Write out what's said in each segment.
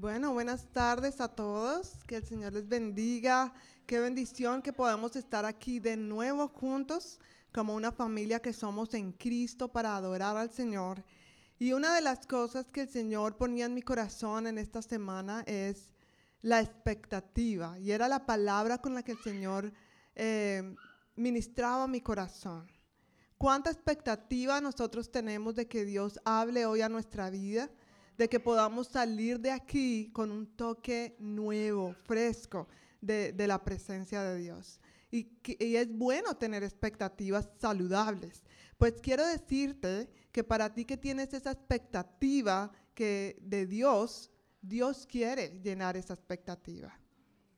Bueno, buenas tardes a todos. Que el Señor les bendiga. Qué bendición que podamos estar aquí de nuevo juntos como una familia que somos en Cristo para adorar al Señor. Y una de las cosas que el Señor ponía en mi corazón en esta semana es la expectativa. Y era la palabra con la que el Señor eh, ministraba mi corazón. ¿Cuánta expectativa nosotros tenemos de que Dios hable hoy a nuestra vida? De que podamos salir de aquí con un toque nuevo, fresco de, la presencia de Dios. Y, y es bueno tener expectativas saludables. Pues quiero decirte que para ti que tienes esa expectativa que de Dios, Dios quiere llenar esa expectativa.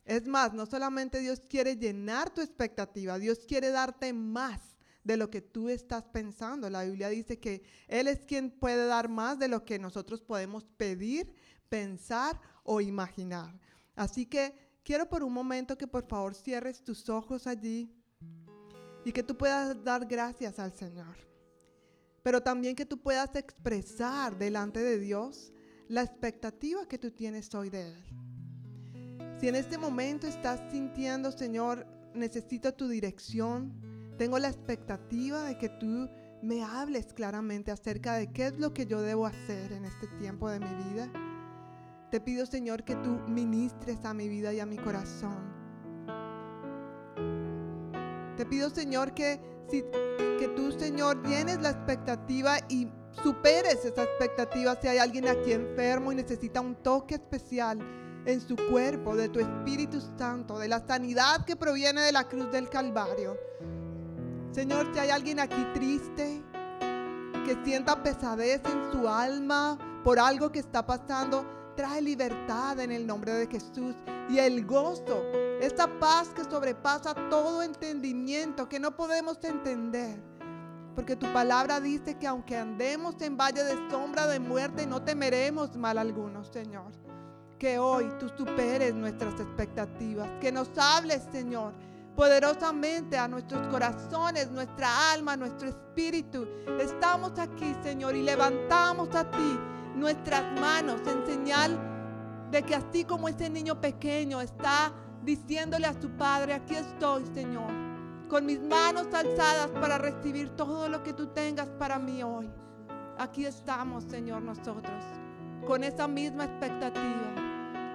Es más, no solamente Dios quiere llenar tu expectativa, Dios quiere darte más de lo que tú estás pensando. La Biblia dice que Él es quien puede dar más de lo que nosotros podemos pedir, pensar o imaginar. Así que quiero por un momento que por favor cierres tus ojos allí y que tú puedas dar gracias al Señor. Pero también que tú puedas expresar delante de Dios la expectativa que tú tienes hoy de Él. Si en este momento estás sintiendo, Señor, necesito tu dirección, tengo la expectativa de que tú me hables claramente acerca de qué es lo que yo debo hacer en este tiempo de mi vida. Te pido, Señor, que tú ministres a mi vida y a mi corazón. Te pido, Señor, que, si, que tú, Señor, llenes la expectativa y superes esa expectativa si hay alguien aquí enfermo y necesita un toque especial en su cuerpo, de tu Espíritu Santo, de la sanidad que proviene de la cruz del Calvario. Señor, si hay alguien aquí triste, que sienta pesadez en su alma por algo que está pasando, trae libertad en el nombre de Jesús. Y el gozo, esta paz que sobrepasa todo entendimiento, que no podemos entender. Porque tu palabra dice que aunque andemos en valle de sombra de muerte, no temeremos mal alguno, Señor. Que hoy tú superes nuestras expectativas, que nos hables, Señor, poderosamente a nuestros corazones, nuestra alma, nuestro espíritu. Estamos aquí, Señor, y levantamos a ti nuestras manos en señal de que así como ese niño pequeño está diciéndole a su padre, aquí estoy, Señor, con mis manos alzadas para recibir todo lo que tú tengas para mí hoy. Aquí estamos, Señor, nosotros, con esa misma expectativa.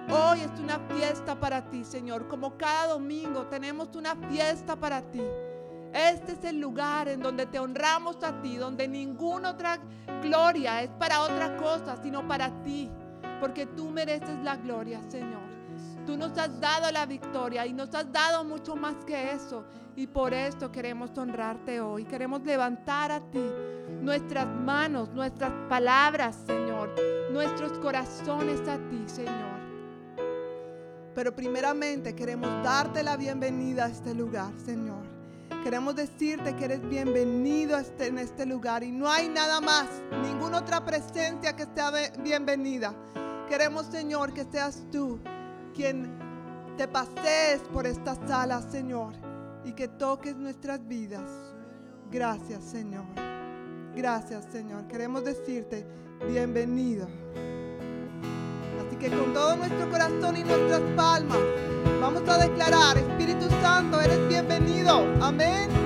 Hoy es una fiesta para ti, Señor. Como cada domingo tenemos una fiesta para ti. Este es el lugar en donde te honramos a ti, donde ninguna otra gloria es para otra cosa, sino para ti. Porque tú mereces la gloria, Señor. Tú nos has dado la victoria y nos has dado mucho más que eso. Y por esto queremos honrarte hoy. Queremos levantar a ti nuestras manos, nuestras palabras, Señor. Nuestros corazones a ti, Señor. Pero primeramente queremos darte la bienvenida a este lugar, Señor. Queremos decirte que eres bienvenido este, en este lugar y no hay nada más, ninguna otra presencia que sea bienvenida. Queremos, Señor, que seas tú quien te pasees por esta sala, Señor, y que toques nuestras vidas. Gracias, Señor. Gracias, Señor. Queremos decirte, bienvenido que con todo nuestro corazón y nuestras palmas vamos a declarar, Espíritu Santo, eres bienvenido. Amén.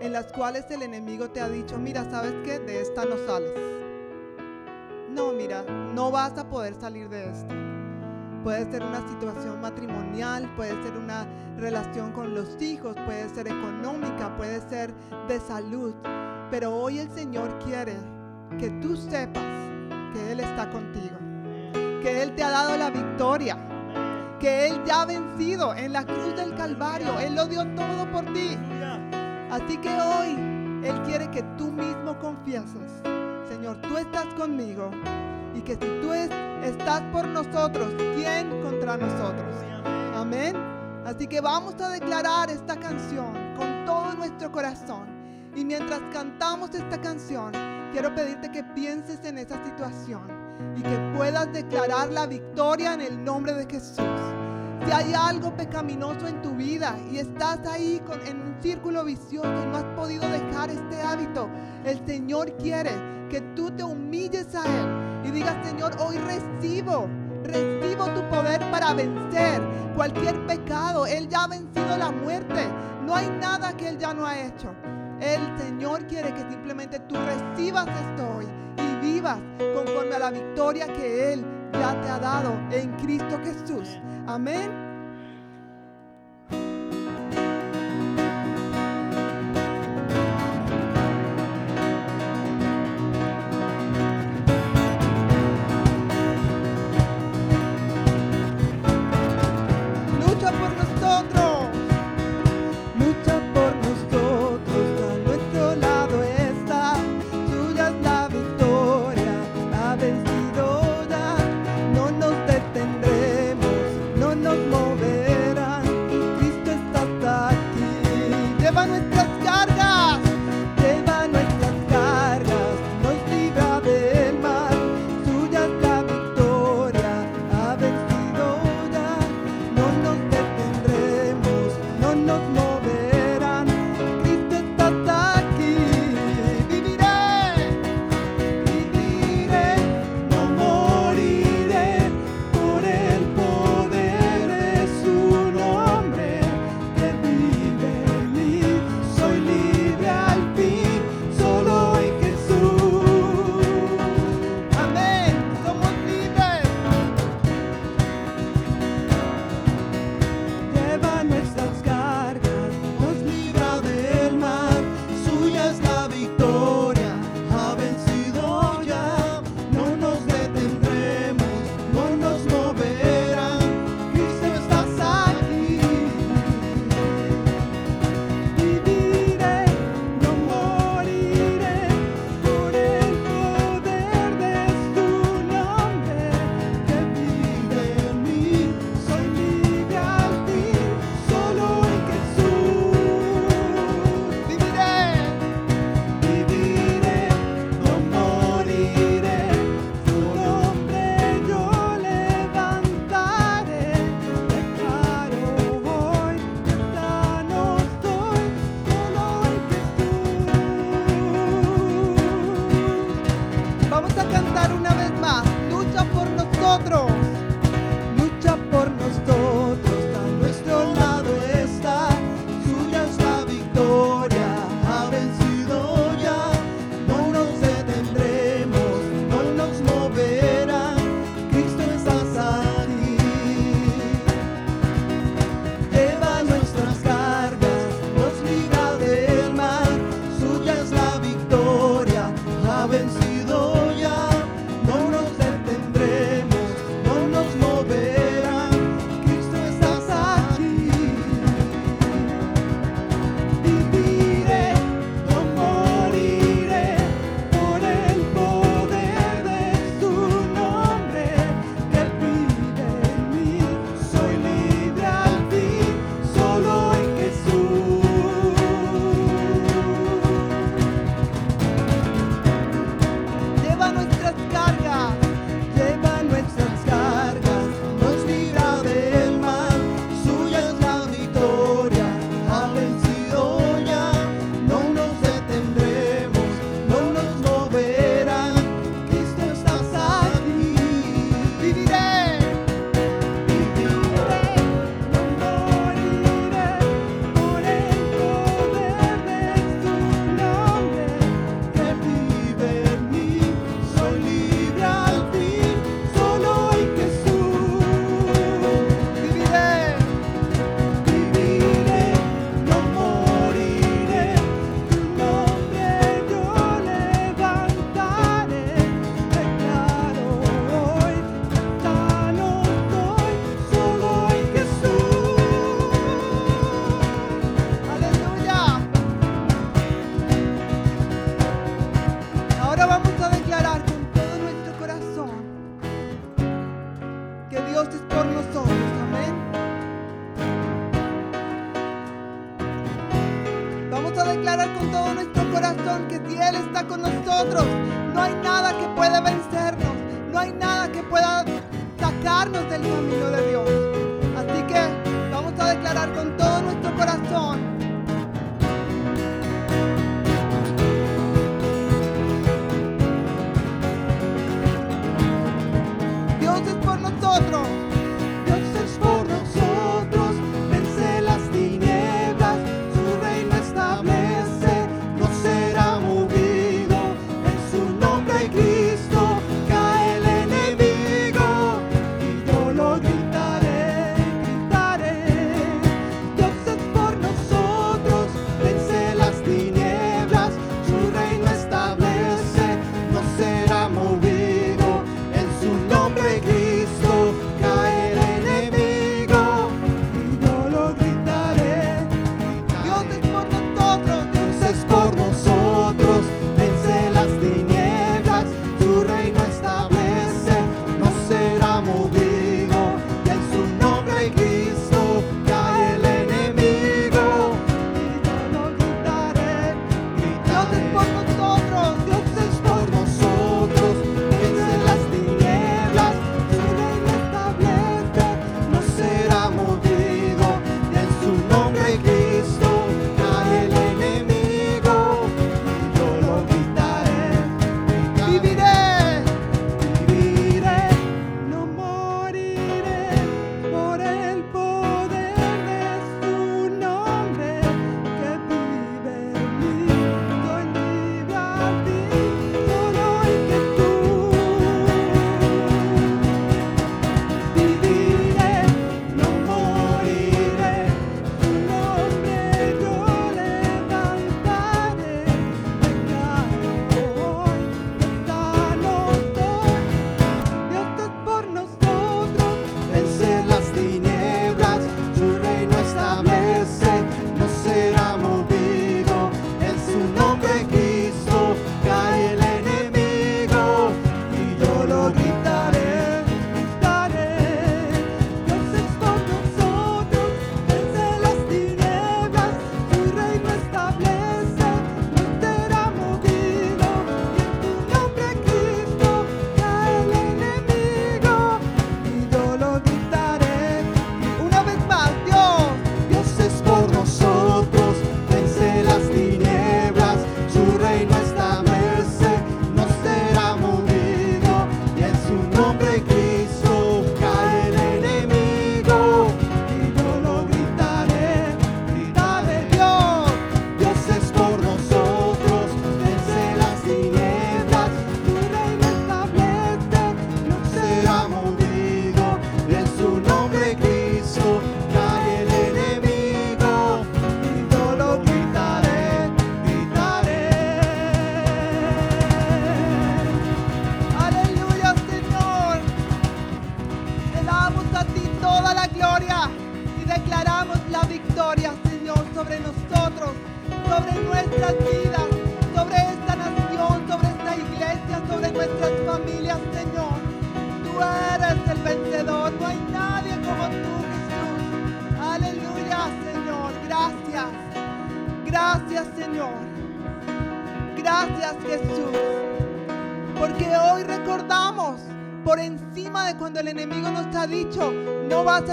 en las cuales el enemigo te ha dicho, mira, ¿sabes qué? De esta no sales. No, mira, no vas a poder salir de esto. Puede ser una situación matrimonial, puede ser una relación con los hijos, puede ser económica, puede ser de salud. Pero hoy el Señor quiere que tú sepas que Él está contigo, que Él te ha dado la victoria, que Él ya ha vencido en la cruz del Calvario, Él lo dio todo por ti. Así que hoy Él quiere que tú mismo confieses, Señor, tú estás conmigo y que si tú estás por nosotros, ¿quién contra nosotros? Amén. Así que vamos a declarar esta canción con todo nuestro corazón. Y mientras cantamos esta canción, quiero pedirte que pienses en esa situación y que puedas declarar la victoria en el nombre de Jesús. Si hay algo pecaminoso en tu vida y estás ahí en un círculo vicioso y no has podido dejar este hábito, el Señor quiere que tú te humilles a Él y digas, Señor, hoy recibo, recibo tu poder para vencer cualquier pecado. Él ya ha vencido la muerte. No hay nada que Él ya no ha hecho. El Señor quiere que simplemente tú recibas esto hoy y vivas conforme a la victoria que Él ya te ha dado en Cristo Jesús. Amén.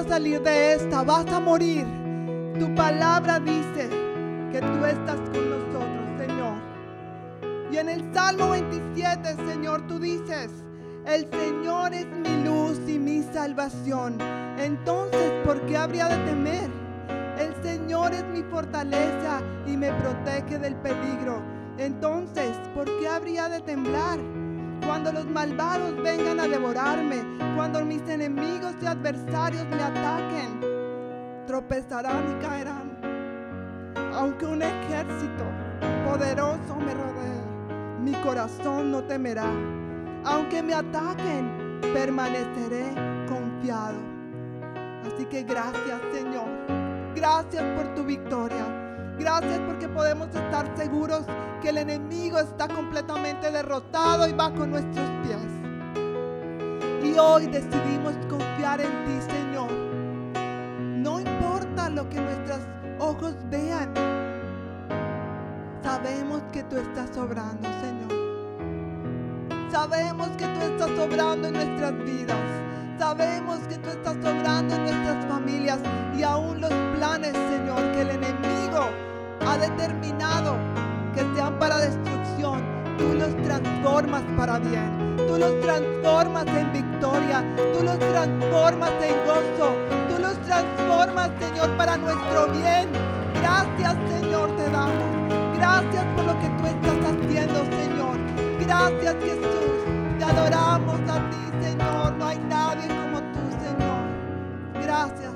Salir de esta, vas a morir. Tu palabra dice que tú estás con nosotros, Señor. Y en el Salmo 27, Señor, tú dices, el Señor es mi luz y mi salvación. Entonces, ¿por qué habría de temer? El Señor es mi fortaleza y me protege del peligro. Entonces, ¿por qué habría de temblar? Cuando los malvados vengan a devorarme, adversarios me ataquen, tropezarán y caerán. Aunque un ejército poderoso me rodee, mi corazón no temerá. Aunque me ataquen, permaneceré confiado. Así que gracias Señor. Gracias por tu victoria. Gracias porque podemos estar seguros que el enemigo está completamente derrotado y con nuestros pies. Y hoy decidimos en ti, Señor. No importa lo que nuestros ojos vean. Sabemos que tú estás obrando, Señor. Sabemos que tú estás obrando en nuestras vidas. Sabemos que tú estás obrando en nuestras familias y aún los planes, Señor, que el enemigo ha determinado que sean para destrucción. Tú los transformas para bien. Tú los transformas en victoria. Tú los transformas en gozo. Tú los transformas, Señor, para nuestro bien. Gracias, Señor, te damos. Gracias por lo que tú estás haciendo, Señor. Gracias, Jesús. Te adoramos a ti, Señor. No hay nadie como tú, Señor. Gracias,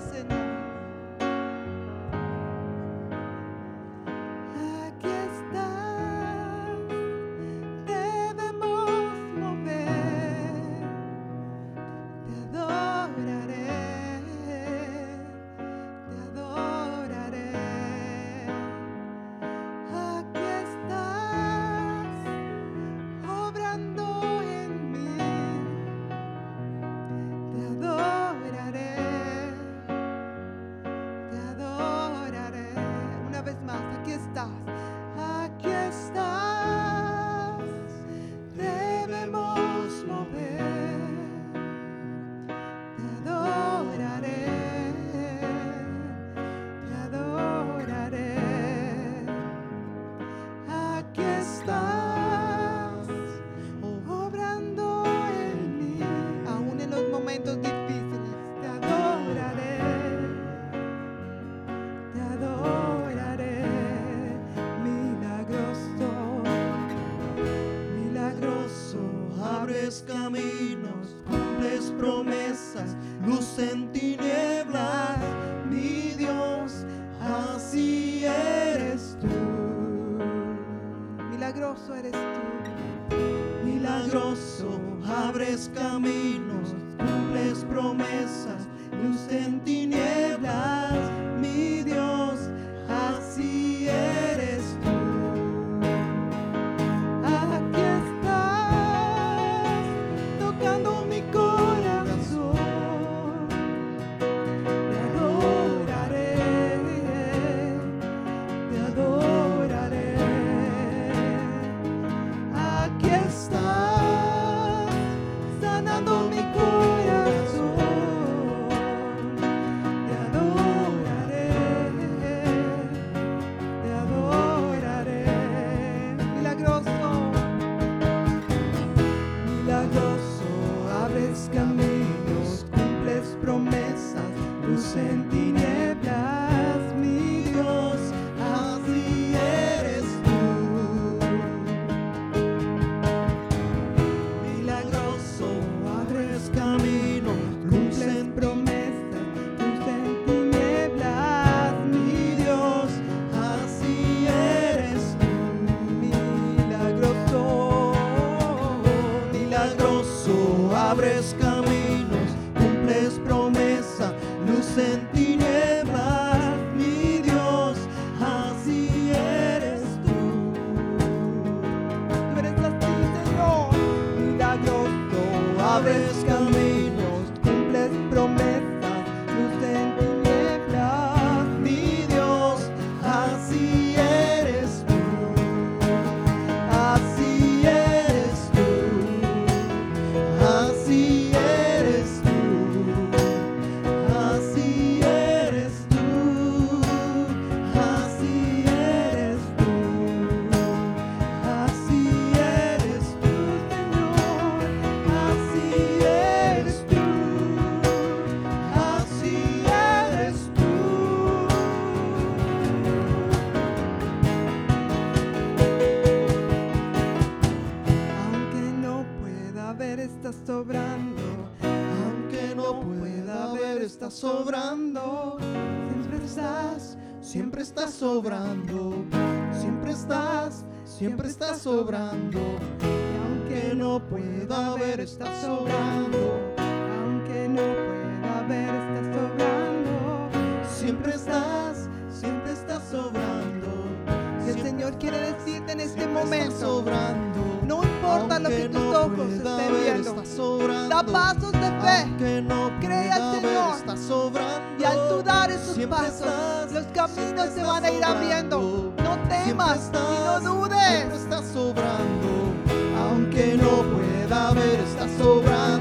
sobrando. Siempre estás, Siempre estás sobrando. Siempre estás, siempre estás sobrando. y Aunque no pueda ver, estás sobrando. Aunque no pueda ver, estás sobrando. Siempre estás, siempre estás sobrando. Y el Señor quiere decirte en este momento, sobrando. no importa lo que tus ojos estén viendo, da pasos de fe. Cree al Señor. Estás sobrando. Y al tú dar esos Siempre pasos, estás, los caminos se estás van a ir abriendo. sobrando. No temas Siempre y no estás, dudes. Siempre estás sobrando, aunque no pueda ver, estás sobrando.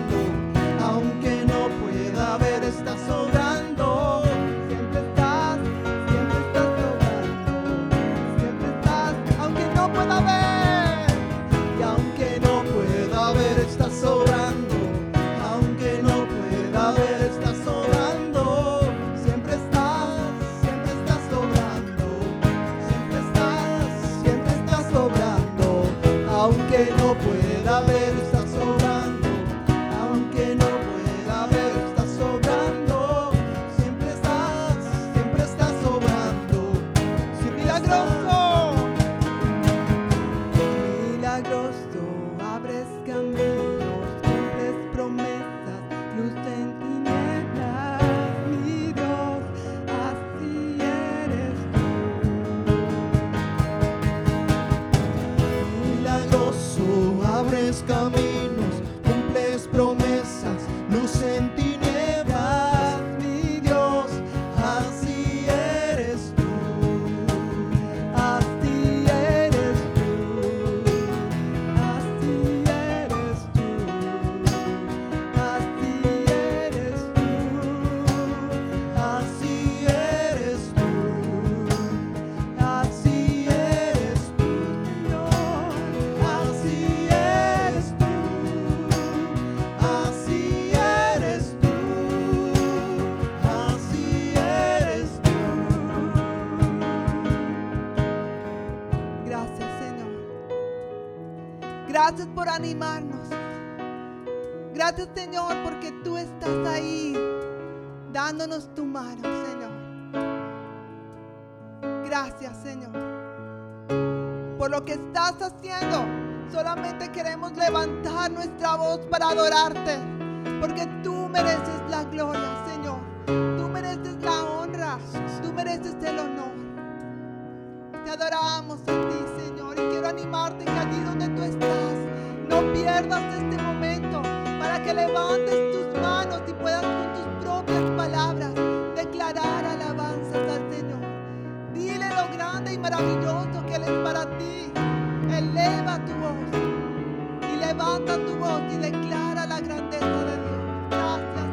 Animarnos. Gracias, Señor, porque tú estás ahí dándonos tu mano, Señor. Gracias, Señor. Por lo que estás haciendo, solamente queremos levantar nuestra voz para adorarte, porque tú mereces la gloria, Señor. Tú mereces la honra, tú mereces el honor. Te adoramos a ti, Señor, y quiero animarte que allí donde tú estás, no pierdas este momento para que levantes tus manos y puedas con tus propias palabras declarar alabanzas al Señor. Dile lo grande y maravilloso que Él es para ti. Eleva tu voz y levanta tu voz y declara la grandeza de Dios. Gracias,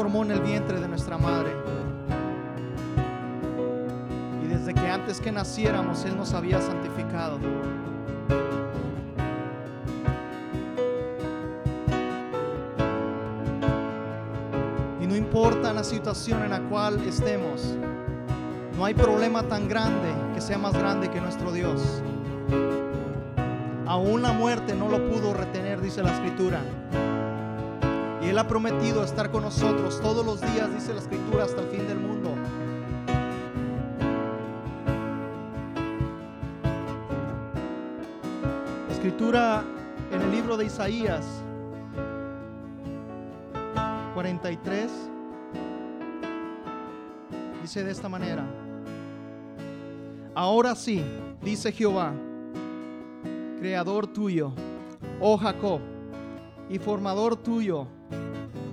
formó en el vientre de nuestra madre. Y desde que antes que naciéramos Él nos había santificado. Y no importa la situación en la cual estemos, no hay problema tan grande que sea más grande que nuestro Dios. Aún la muerte no lo pudo retener, dice la escritura. Él ha prometido estar con nosotros todos los días, dice la escritura, hasta el fin del mundo. Escritura en el libro de Isaías 43 dice de esta manera. Ahora sí, dice Jehová, creador tuyo, oh Jacob, y formador tuyo,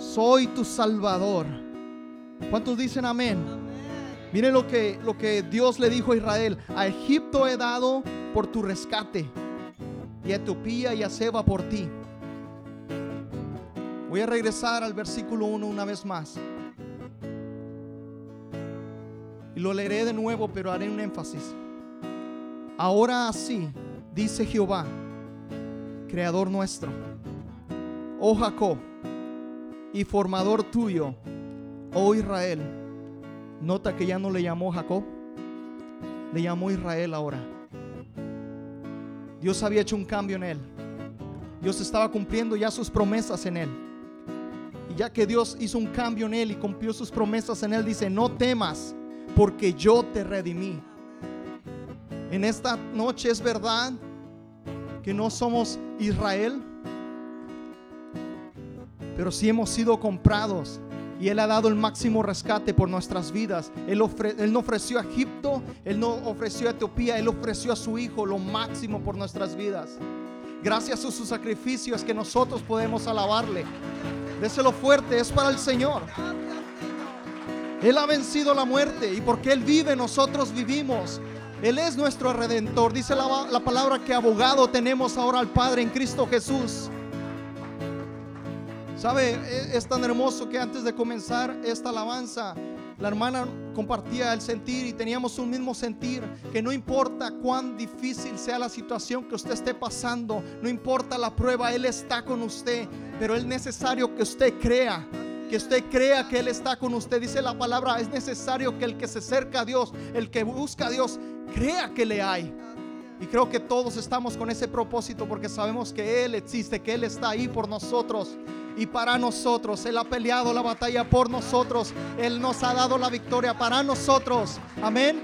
soy tu Salvador. ¿Cuántos dicen amén? Miren lo que, lo que Dios le dijo a Israel. A Egipto he dado por tu rescate. Y a Etiopía y a Seba por ti. Voy a regresar al versículo 1 una vez más. Y lo leeré de nuevo, pero haré un énfasis. Ahora así, dice Jehová, creador nuestro, oh Jacob, y formador tuyo, oh Israel. Nota que ya no le llamó Jacob, le llamó Israel ahora. Dios había hecho un cambio en él. Dios estaba cumpliendo ya sus promesas en él. Y ya que Dios hizo un cambio en él y cumplió sus promesas en él, dice, no temas, porque yo te redimí. En esta noche es verdad que no somos Israel, pero sí hemos sido comprados y Él ha dado el máximo rescate por nuestras vidas. Él, ofre- él no ofreció a Egipto, Él no ofreció a Etiopía, Él ofreció a su Hijo lo máximo por nuestras vidas. Gracias a su sacrificio es que nosotros podemos alabarle. Déselo fuerte, es para el Señor. Él ha vencido la muerte y porque Él vive, nosotros vivimos. Él es nuestro redentor. Dice la, la palabra que abogado tenemos ahora al Padre en Cristo Jesús. ¿Sabe? E- Es tan hermoso que antes de comenzar esta alabanza, la hermana compartía el sentir y teníamos un mismo sentir, que no importa cuán difícil sea la situación que usted esté pasando, no importa la prueba, Él está con usted, pero es necesario que usted crea. Que usted crea que Él está con usted. Dice la palabra, es necesario que el que se acerca a Dios, el que busca a Dios, crea que le hay. Y creo que todos estamos con ese propósito porque sabemos que Él existe, que Él está ahí por nosotros y para nosotros. Él ha peleado la batalla por nosotros. Él nos ha dado la victoria para nosotros. Amén.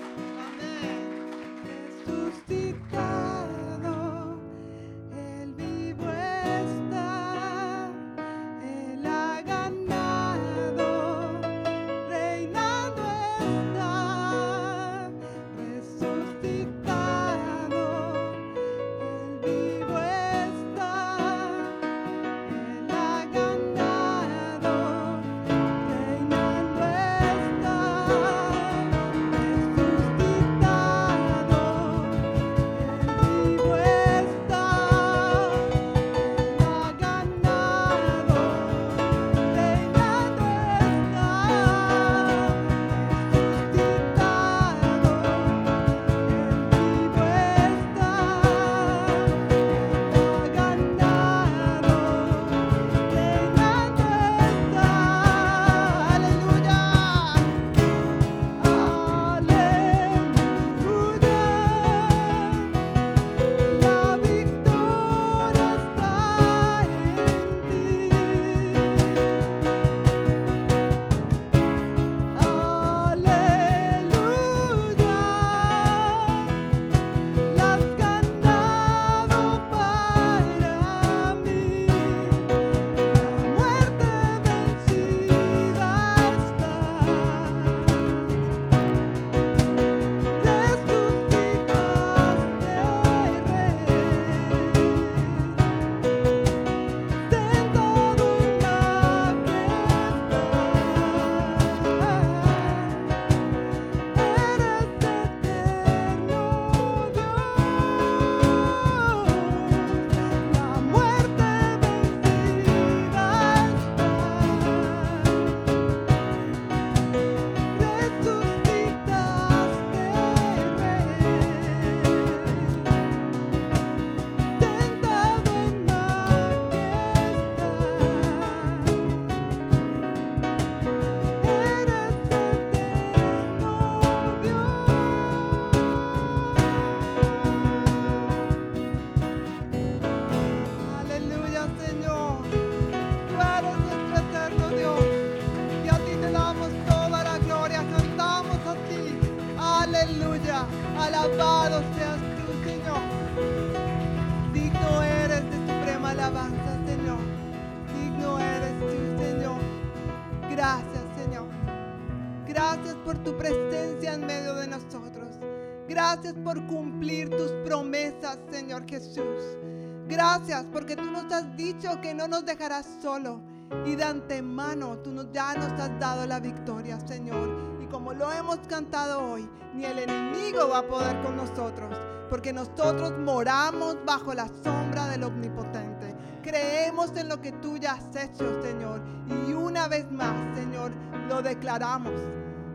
Nos has dicho que no nos dejarás solo. Y de antemano tú nos, ya nos has dado la victoria, Señor. Y como lo hemos cantado hoy, ni el enemigo va a poder con nosotros. Porque nosotros moramos bajo la sombra del Omnipotente. Creemos en lo que tú ya has hecho, Señor. Y una vez más, Señor, lo declaramos.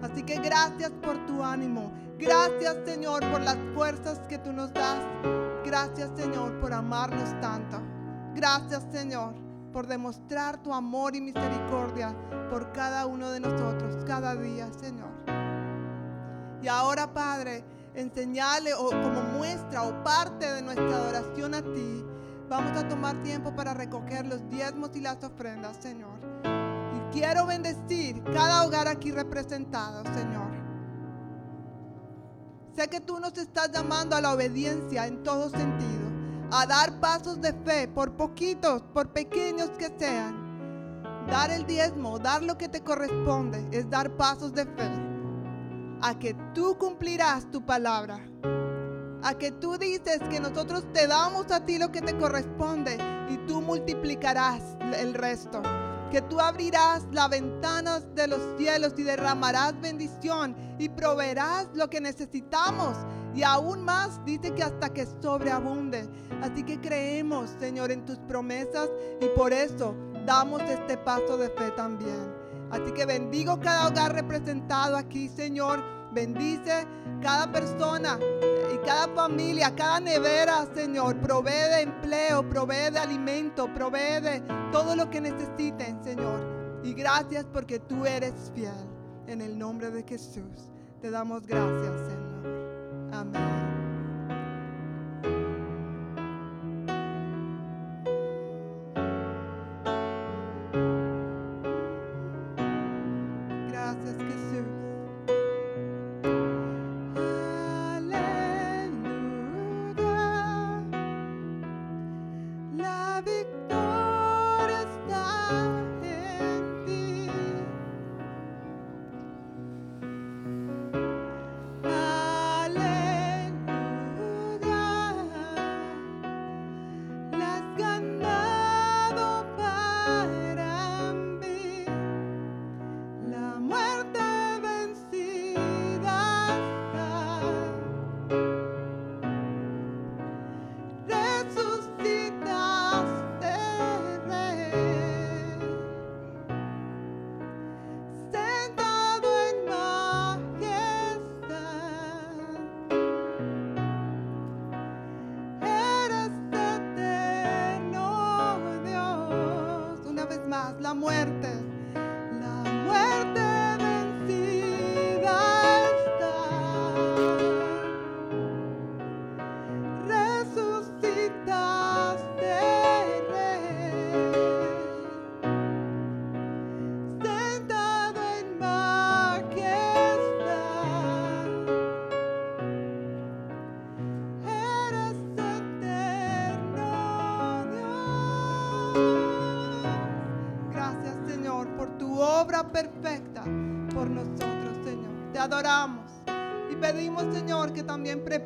Así que gracias por tu ánimo. Gracias, Señor, por las fuerzas que tú nos das. Gracias, Señor, por amarnos tanto. Gracias, Señor, por demostrar tu amor y misericordia por cada uno de nosotros, cada día, Señor. Y ahora, Padre, enseñale o como muestra o parte de nuestra adoración a ti, vamos a tomar tiempo para recoger los diezmos y las ofrendas, Señor. Y quiero bendecir cada hogar aquí representado, Señor. Sé que tú nos estás llamando a la obediencia en todo sentido, a dar pasos de fe, por poquitos, por pequeños que sean. Dar el diezmo, dar lo que te corresponde, es dar pasos de fe. A que tú cumplirás tu palabra. A que tú dices que nosotros te damos a ti lo que te corresponde y tú multiplicarás el resto que tú abrirás las ventanas de los cielos y derramarás bendición y proveerás lo que necesitamos. Y aún más dice que hasta que sobreabunde. Así que creemos, Señor, en tus promesas y por eso damos este paso de fe también. Así que bendigo cada hogar representado aquí, Señor. Bendice cada persona y cada familia, cada nevera, Señor. Provee de empleo, provee de alimento, provee de todo lo que necesiten, Señor. Y gracias porque tú eres fiel. En el nombre de Jesús te damos gracias, Señor. Amén.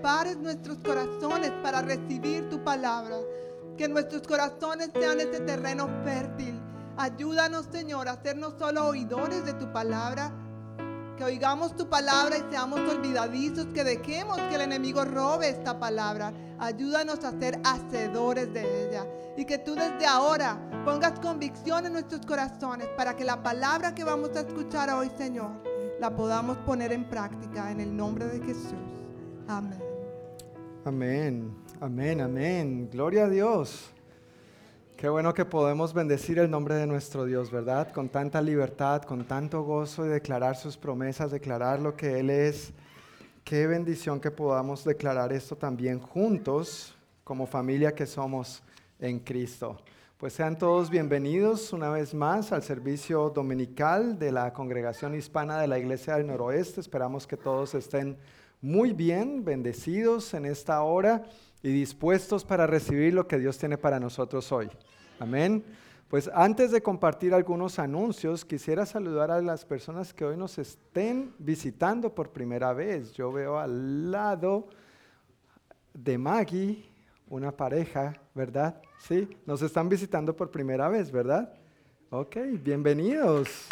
Prepares nuestros corazones para recibir tu palabra. Que nuestros corazones sean ese terreno fértil. Ayúdanos, Señor, a ser solo oidores de tu palabra, que oigamos tu palabra y seamos olvidadizos, que dejemos que el enemigo robe esta palabra. Ayúdanos a ser hacedores de ella. Y que tú desde ahora pongas convicción en nuestros corazones para que la palabra que vamos a escuchar hoy, Señor, la podamos poner en práctica en el nombre de Jesús. Amén. Amén, amén, amén. Gloria a Dios. Qué bueno que podemos bendecir el nombre de nuestro Dios, ¿verdad? Con tanta libertad, con tanto gozo y declarar sus promesas, declarar lo que Él es. Qué bendición que podamos declarar esto también juntos, como familia que somos en Cristo. Pues sean todos bienvenidos una vez más al servicio dominical de la Congregación Hispana de la Iglesia del Noroeste. Esperamos que todos estén muy bien, bendecidos en esta hora y dispuestos para recibir lo que Dios tiene para nosotros hoy. Amén. Pues antes de compartir algunos anuncios, quisiera saludar a las personas que hoy nos estén visitando por primera vez. Yo veo al lado de Maggie una pareja, ¿verdad? Sí, nos están visitando por primera vez, ¿verdad? Ok, bienvenidos.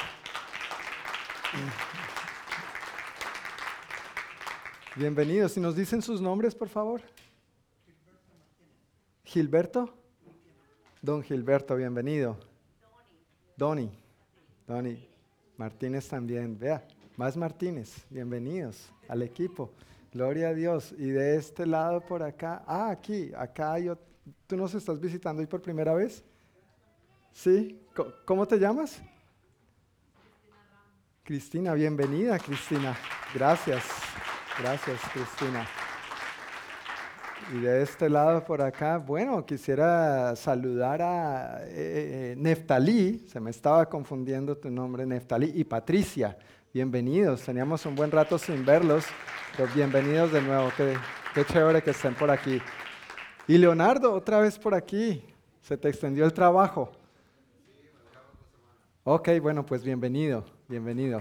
Bienvenidos. Si nos dicen sus nombres, por favor. Gilberto. Don Gilberto, bienvenido. Doni. Doni. Martínez también. Vea, más Martínez. Bienvenidos al equipo. Gloria a Dios. Y de este lado por acá, ah, aquí, acá yo, ¿tú nos estás visitando hoy por primera vez? ¿Sí? ¿Cómo te llamas? Cristina, bienvenida Cristina. Gracias, gracias Cristina. Y de este lado por acá, bueno, quisiera saludar a eh, eh, Neftalí, se me estaba confundiendo tu nombre, Neftalí, y Patricia. Bienvenidos, teníamos un buen rato sin verlos, pero bienvenidos de nuevo, qué, qué chévere que estén por aquí. Y Leonardo, otra vez por aquí, se te extendió el trabajo. Ok, bueno, pues bienvenido, bienvenido.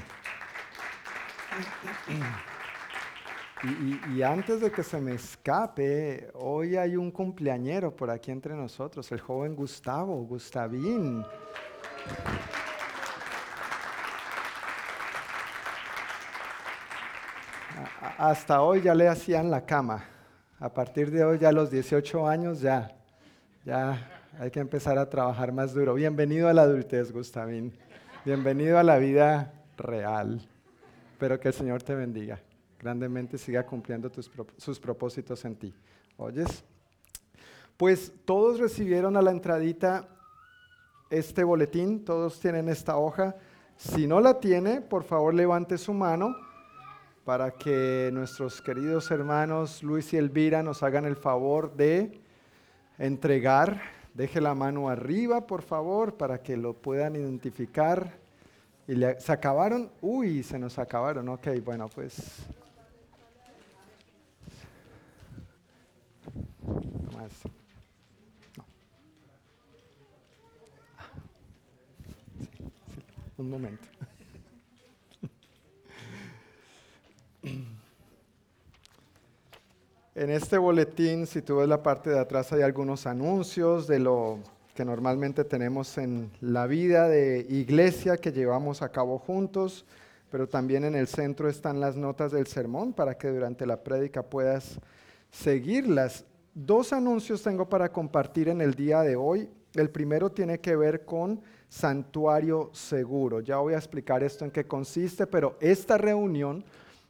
Y, antes de que se me escape, hoy hay un cumpleañero por aquí entre nosotros, el joven Gustavo, Gustavín. hasta hoy ya le hacían la cama. A partir de hoy, ya a los 18 años, ya, ya hay que empezar a trabajar más duro. Bienvenido a la adultez, Gustavín. Bienvenido a la vida real. Espero que el Señor te bendiga grandemente, siga cumpliendo sus propósitos en ti. ¿Oyes? Pues todos recibieron a la entradita este boletín, todos tienen esta hoja. Si no la tiene, por favor levante su mano para que nuestros queridos hermanos Luis y Elvira nos hagan el favor de entregar. Deje la mano arriba, por favor, para que lo puedan identificar. Y ¿Se acabaron? Uy, se nos acabaron. Ok, bueno, pues... Un momento. En este boletín, si tú ves la parte de atrás, hay algunos anuncios de lo que normalmente tenemos en la vida de iglesia que llevamos a cabo juntos, pero también en el centro están las notas del sermón para que durante la prédica puedas seguirlas. Dos anuncios tengo para compartir en el día de hoy. El primero tiene que ver con santuario seguro. Ya voy a explicar esto en qué consiste, pero esta reunión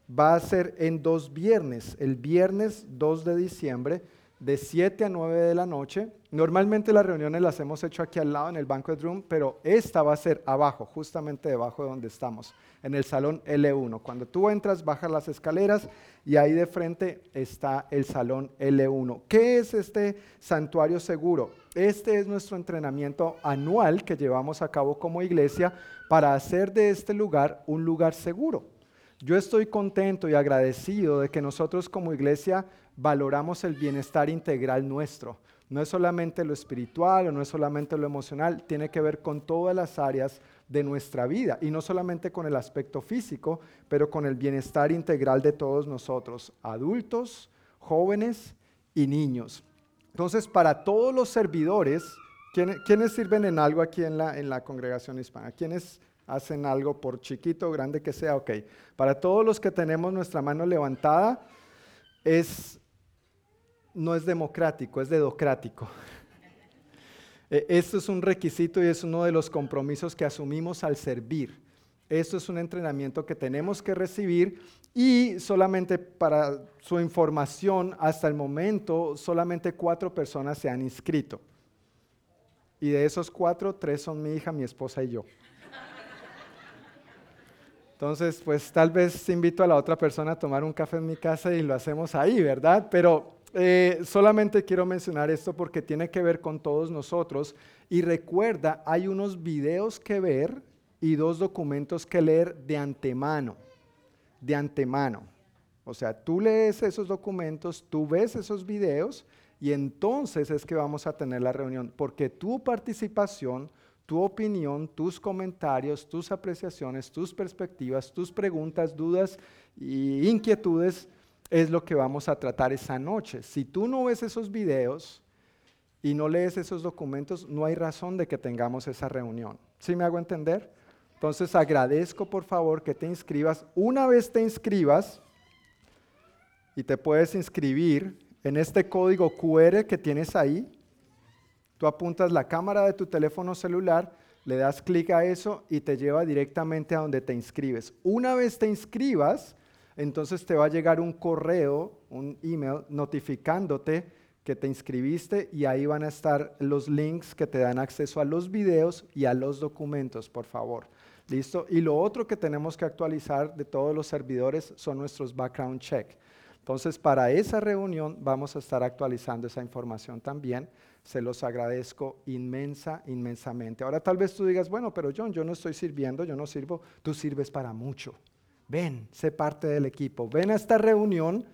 va a ser en dos viernes, el viernes 2 de diciembre de 7 a 9 de la noche. Normalmente las reuniones las hemos hecho aquí al lado en el banquet room, pero esta va a ser abajo, justamente debajo de donde estamos, en el salón L1. Cuando tú entras, bajas las escaleras y ahí de frente está el salón L1. ¿Qué es este santuario seguro? Este es nuestro entrenamiento anual que llevamos a cabo como iglesia para hacer de este lugar un lugar seguro. Yo estoy contento y agradecido de que nosotros como iglesia valoramos el bienestar integral nuestro. No es solamente lo espiritual o no es solamente lo emocional, tiene que ver con todas las áreas de nuestra vida y no solamente con el aspecto físico, pero con el bienestar integral de todos nosotros, adultos, jóvenes y niños. Entonces, para todos los servidores, ¿quiénes, sirven en algo aquí en la, en la congregación hispana? ¿Quiénes hacen algo por chiquito o grande que sea, ok. Para todos los que tenemos nuestra mano levantada, es, no es democrático, es dedocrático. E, esto es un requisito y es uno de los compromisos que asumimos al servir. Esto es un entrenamiento que tenemos que recibir y solamente para su información, hasta el momento, solamente cuatro personas se han inscrito. Y de esos cuatro, tres son mi hija, mi esposa y yo. Entonces, pues tal vez invito a la otra persona a tomar un café en mi casa y lo hacemos ahí, ¿verdad? Pero eh, solamente quiero mencionar esto porque tiene que ver con todos nosotros. Y recuerda, hay unos videos que ver y dos documentos que leer de antemano. De antemano. O sea, tú lees esos documentos, tú ves esos videos y entonces es que vamos a tener la reunión, porque tu participación, tu opinión, tus comentarios, tus apreciaciones, tus perspectivas, tus preguntas, dudas y inquietudes es lo que vamos a tratar esa noche. Si tú no ves esos videos y no lees esos documentos, no hay razón de que tengamos esa reunión. ¿Sí me hago entender? Entonces agradezco por favor que te inscribas. Una vez te inscribas y te puedes inscribir en este código QR que tienes ahí, tú apuntas la cámara de tu teléfono celular, le das clic a eso y te lleva directamente a donde te inscribes. Una vez te inscribas, entonces te va a llegar un correo, un email notificándote que te inscribiste y ahí van a estar los links que te dan acceso a los videos y a los documentos, por favor. ¿Listo? Y lo otro que tenemos que actualizar de todos los servidores son nuestros background check. Entonces, para esa reunión vamos a estar actualizando esa información también. Se los agradezco inmensa, inmensamente. Ahora tal vez tú digas, bueno, pero John, yo no estoy sirviendo, yo no sirvo, tú sirves para mucho. Ven, sé parte del equipo. Ven a esta reunión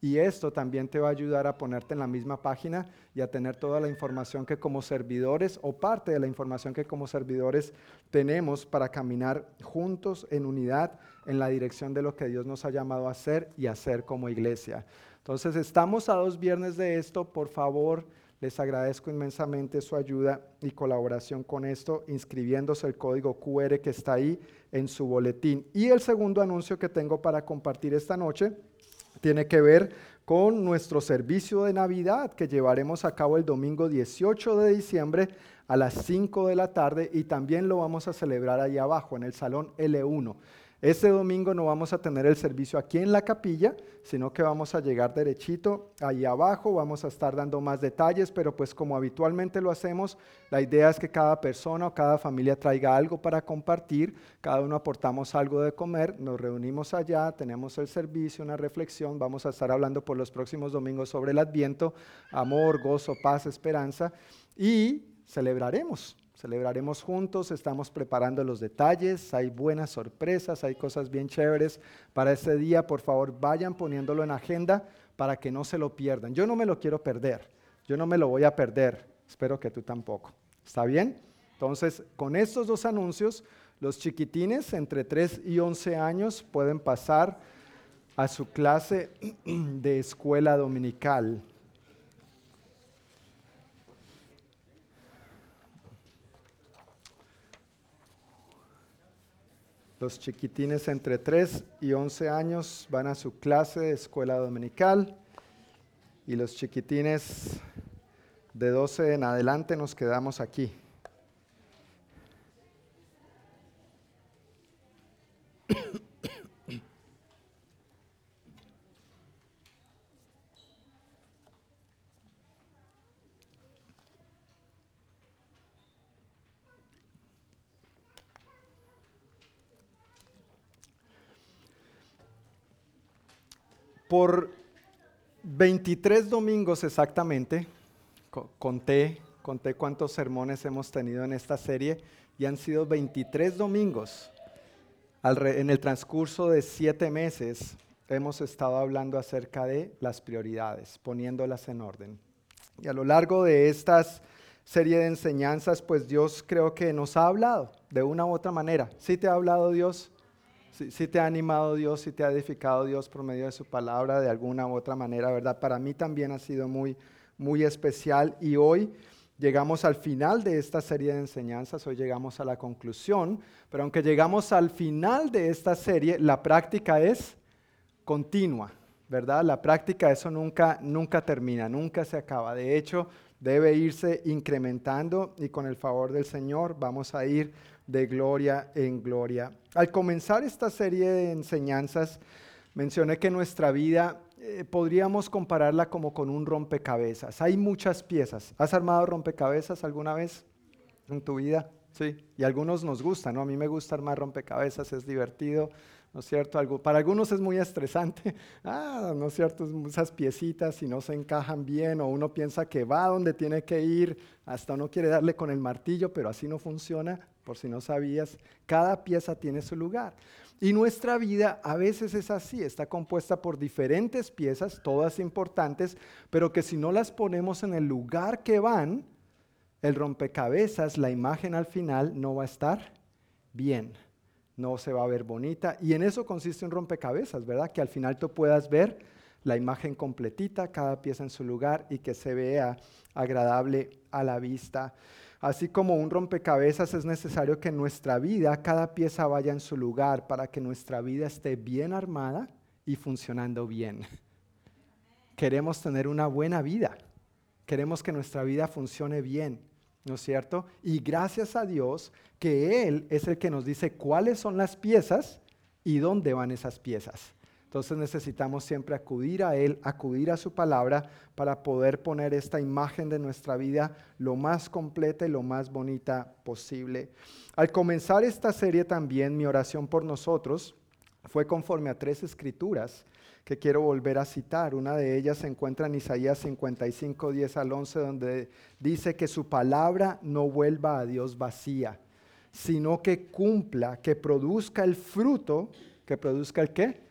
y esto también te va a ayudar a ponerte en la misma página y a tener toda la información que como servidores o parte de la información que como servidores tenemos para caminar juntos en unidad en la dirección de lo que Dios nos ha llamado a hacer y hacer como iglesia. Entonces estamos a dos viernes de esto, por favor les agradezco inmensamente su ayuda y colaboración con esto, inscribiéndose el código QR que está ahí en su boletín. Y el segundo anuncio que tengo para compartir esta noche tiene que ver con nuestro servicio de Navidad que llevaremos a cabo el domingo 18 de diciembre a las 5 de la tarde y también lo vamos a celebrar ahí abajo en el salón L1. Este domingo no vamos a tener el servicio aquí en la capilla, sino que vamos a llegar derechito ahí abajo, vamos a estar dando más detalles, pero pues como habitualmente lo hacemos, la idea es que cada persona o cada familia traiga algo para compartir, cada uno aportamos algo de comer, nos reunimos allá, tenemos el servicio, una reflexión, vamos a estar hablando por los próximos domingos sobre el adviento, amor, gozo, paz, esperanza y celebraremos Celebraremos juntos, estamos preparando los detalles, hay buenas sorpresas, hay cosas bien chéveres para ese día. Por favor, vayan poniéndolo en agenda para que no se lo pierdan. Yo no me lo quiero perder, yo no me lo voy a perder, espero que tú tampoco. ¿Está bien? Entonces, con estos dos anuncios, los chiquitines entre 3 y 11 años pueden pasar a su clase de escuela dominical. Los chiquitines entre 3 y 11 años van a su clase de escuela dominical y los chiquitines de 12 en adelante nos quedamos aquí. Por 23 domingos exactamente, conté, conté cuántos sermones hemos tenido en esta serie y han sido 23 domingos. En el transcurso de siete meses hemos estado hablando acerca de las prioridades, poniéndolas en orden. Y a lo largo de estas serie de enseñanzas, pues Dios creo que nos ha hablado de una u otra manera. ¿Sí te ha hablado Dios? Si, te ha animado Dios, si te ha edificado Dios por medio de su palabra de alguna u otra manera, ¿verdad? Para mí también ha sido muy, muy especial y hoy llegamos al final de esta serie de enseñanzas, hoy llegamos a la conclusión, pero aunque llegamos al final de esta serie, la práctica es continua, ¿verdad? La práctica, eso nunca, nunca termina, nunca se acaba. De hecho, debe irse incrementando y con el favor del Señor vamos a ir de gloria en gloria. Al comenzar esta serie de enseñanzas, mencioné que nuestra vida eh, podríamos compararla como con un rompecabezas. Hay muchas piezas. ¿Has armado rompecabezas alguna vez en tu vida? Sí. Y algunos nos gustan, ¿no? A mí me gusta armar rompecabezas, es divertido. ¿no es cierto? para algunos es muy estresante, ah, ¿no es cierto? Esas piecitas si no se encajan bien o uno piensa que va donde tiene que ir, hasta uno quiere darle con el martillo, pero así no funciona, por si no sabías, cada pieza tiene su lugar. Y nuestra vida a veces es así, está compuesta por diferentes piezas, todas importantes, pero que si no las ponemos en el lugar que van, el rompecabezas, la imagen al final no va a estar bien, no se va a ver bonita. Y en eso consiste un rompecabezas, ¿verdad? Que al final tú puedas ver la imagen completita, cada pieza en su lugar y que se vea agradable a la vista. Así como un rompecabezas es necesario que en nuestra vida cada pieza vaya en su lugar para que nuestra vida esté bien armada y funcionando bien. Queremos tener una buena vida. Queremos que nuestra vida funcione bien, ¿no es cierto? Y gracias a Dios que Él es el que nos dice cuáles son las piezas y dónde van esas piezas. Entonces necesitamos siempre acudir a Él, acudir a su palabra para poder poner esta imagen de nuestra vida lo más completa y lo más bonita posible. Al comenzar esta serie también mi oración por nosotros fue conforme a tres escrituras que quiero volver a citar. Una de ellas se encuentra en Isaías 55, 10 al 11, donde dice que su palabra no vuelva a Dios vacía, sino que cumpla, que produzca el fruto, que produzca el qué?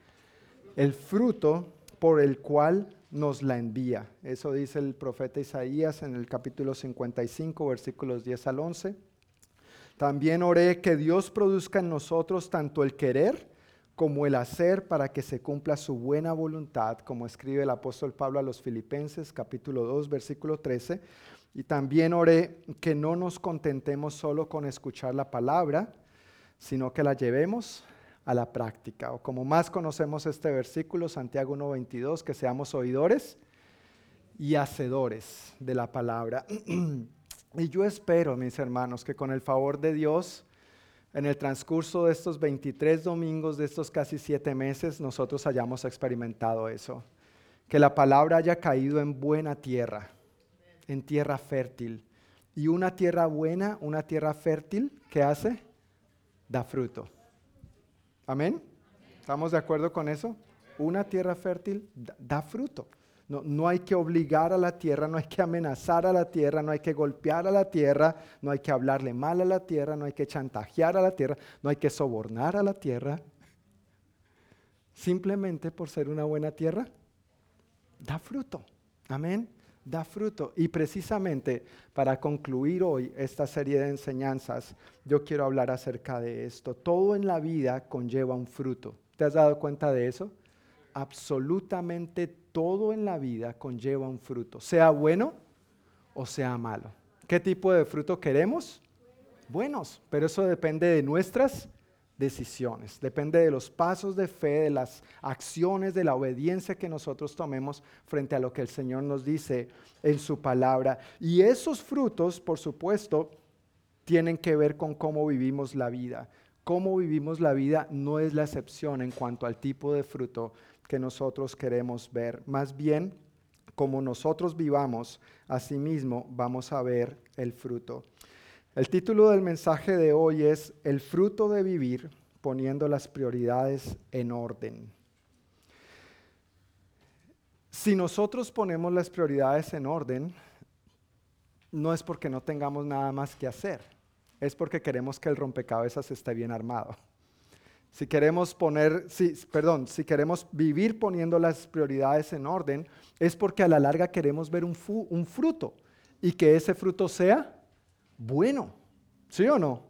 El fruto por el cual nos la envía. Eso dice el profeta Isaías en el capítulo 55, versículos 10 al 11. También oré que Dios produzca en nosotros tanto el querer como el hacer para que se cumpla su buena voluntad, como escribe el apóstol Pablo a los Filipenses, capítulo 2, versículo 13. Y también oré que no nos contentemos solo con escuchar la palabra, sino que la llevemos a la práctica. O como más conocemos este versículo, Santiago 1.22, que seamos oidores y hacedores de la palabra. y yo espero, mis hermanos, que con el favor de Dios, en el transcurso de estos 23 domingos, de estos casi siete meses, nosotros hayamos experimentado eso. Que la palabra haya caído en buena tierra, en tierra fértil. Y una tierra buena, una tierra fértil, ¿qué hace? Da fruto. Amén. ¿Estamos de acuerdo con eso? Una tierra fértil da, fruto. No, no, hay que obligar a la tierra, no hay que amenazar a la tierra, no hay que golpear a la tierra, no hay que hablarle mal a la tierra, no hay que chantajear a la tierra, no hay que sobornar a la tierra. Simplemente por ser una buena tierra, da fruto. Amén da fruto. Y precisamente para concluir hoy esta serie de enseñanzas, yo quiero hablar acerca de esto. Todo en la vida conlleva un fruto. ¿Te has dado cuenta de eso? Absolutamente todo en la vida conlleva un fruto, sea bueno o sea malo. ¿Qué tipo de fruto queremos? Buenos, pero eso depende de nuestras decisiones, depende de los pasos de fe, de las acciones, de la obediencia que nosotros tomemos frente a lo que el Señor nos dice en su palabra. Y esos frutos, por supuesto, tienen que ver con cómo vivimos la vida. Cómo vivimos la vida no es la excepción en cuanto al tipo de fruto que nosotros queremos ver. Más bien, como nosotros vivamos, asimismo vamos a ver el fruto. El título del mensaje de hoy es El fruto de vivir poniendo las prioridades en orden. Si nosotros ponemos las prioridades en orden, no es porque no tengamos nada más que hacer, es porque queremos que el rompecabezas esté bien armado. Si queremos poner, perdón, si queremos vivir poniendo las prioridades en orden, es porque a la larga queremos ver un fruto y que ese fruto sea bueno. ¿Sí o no?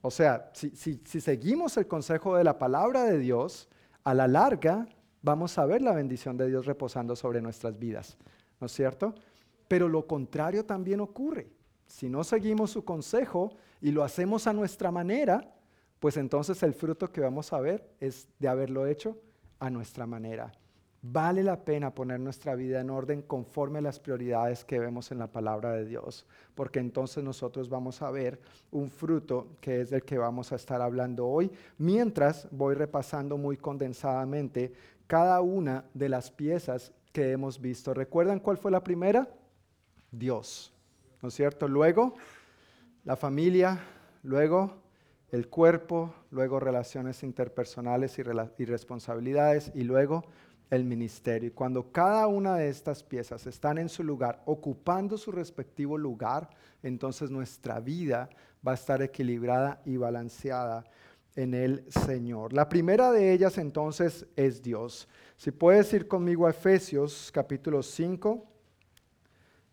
O sea, si, seguimos el consejo de la palabra de Dios, a la larga vamos a ver la bendición de Dios reposando sobre nuestras vidas. ¿No es cierto? Pero lo contrario también ocurre. Si no seguimos su consejo y lo hacemos a nuestra manera, pues entonces el fruto que vamos a ver es de haberlo hecho a nuestra manera. Vale la pena poner nuestra vida en orden conforme a las prioridades que vemos en la palabra de Dios, porque entonces nosotros vamos a ver un fruto que es del que vamos a estar hablando hoy, mientras voy repasando muy condensadamente cada una de las piezas que hemos visto. ¿Recuerdan cuál fue la primera? Dios, ¿no es cierto? Luego, la familia, luego el cuerpo, luego relaciones interpersonales y, y responsabilidades, y luego el ministerio. Y cuando cada una de estas piezas están en su lugar, ocupando su respectivo lugar, entonces nuestra vida va a estar equilibrada y balanceada. en el Señor. La primera de ellas entonces es Dios. Si puedes ir conmigo a Efesios capítulo 5,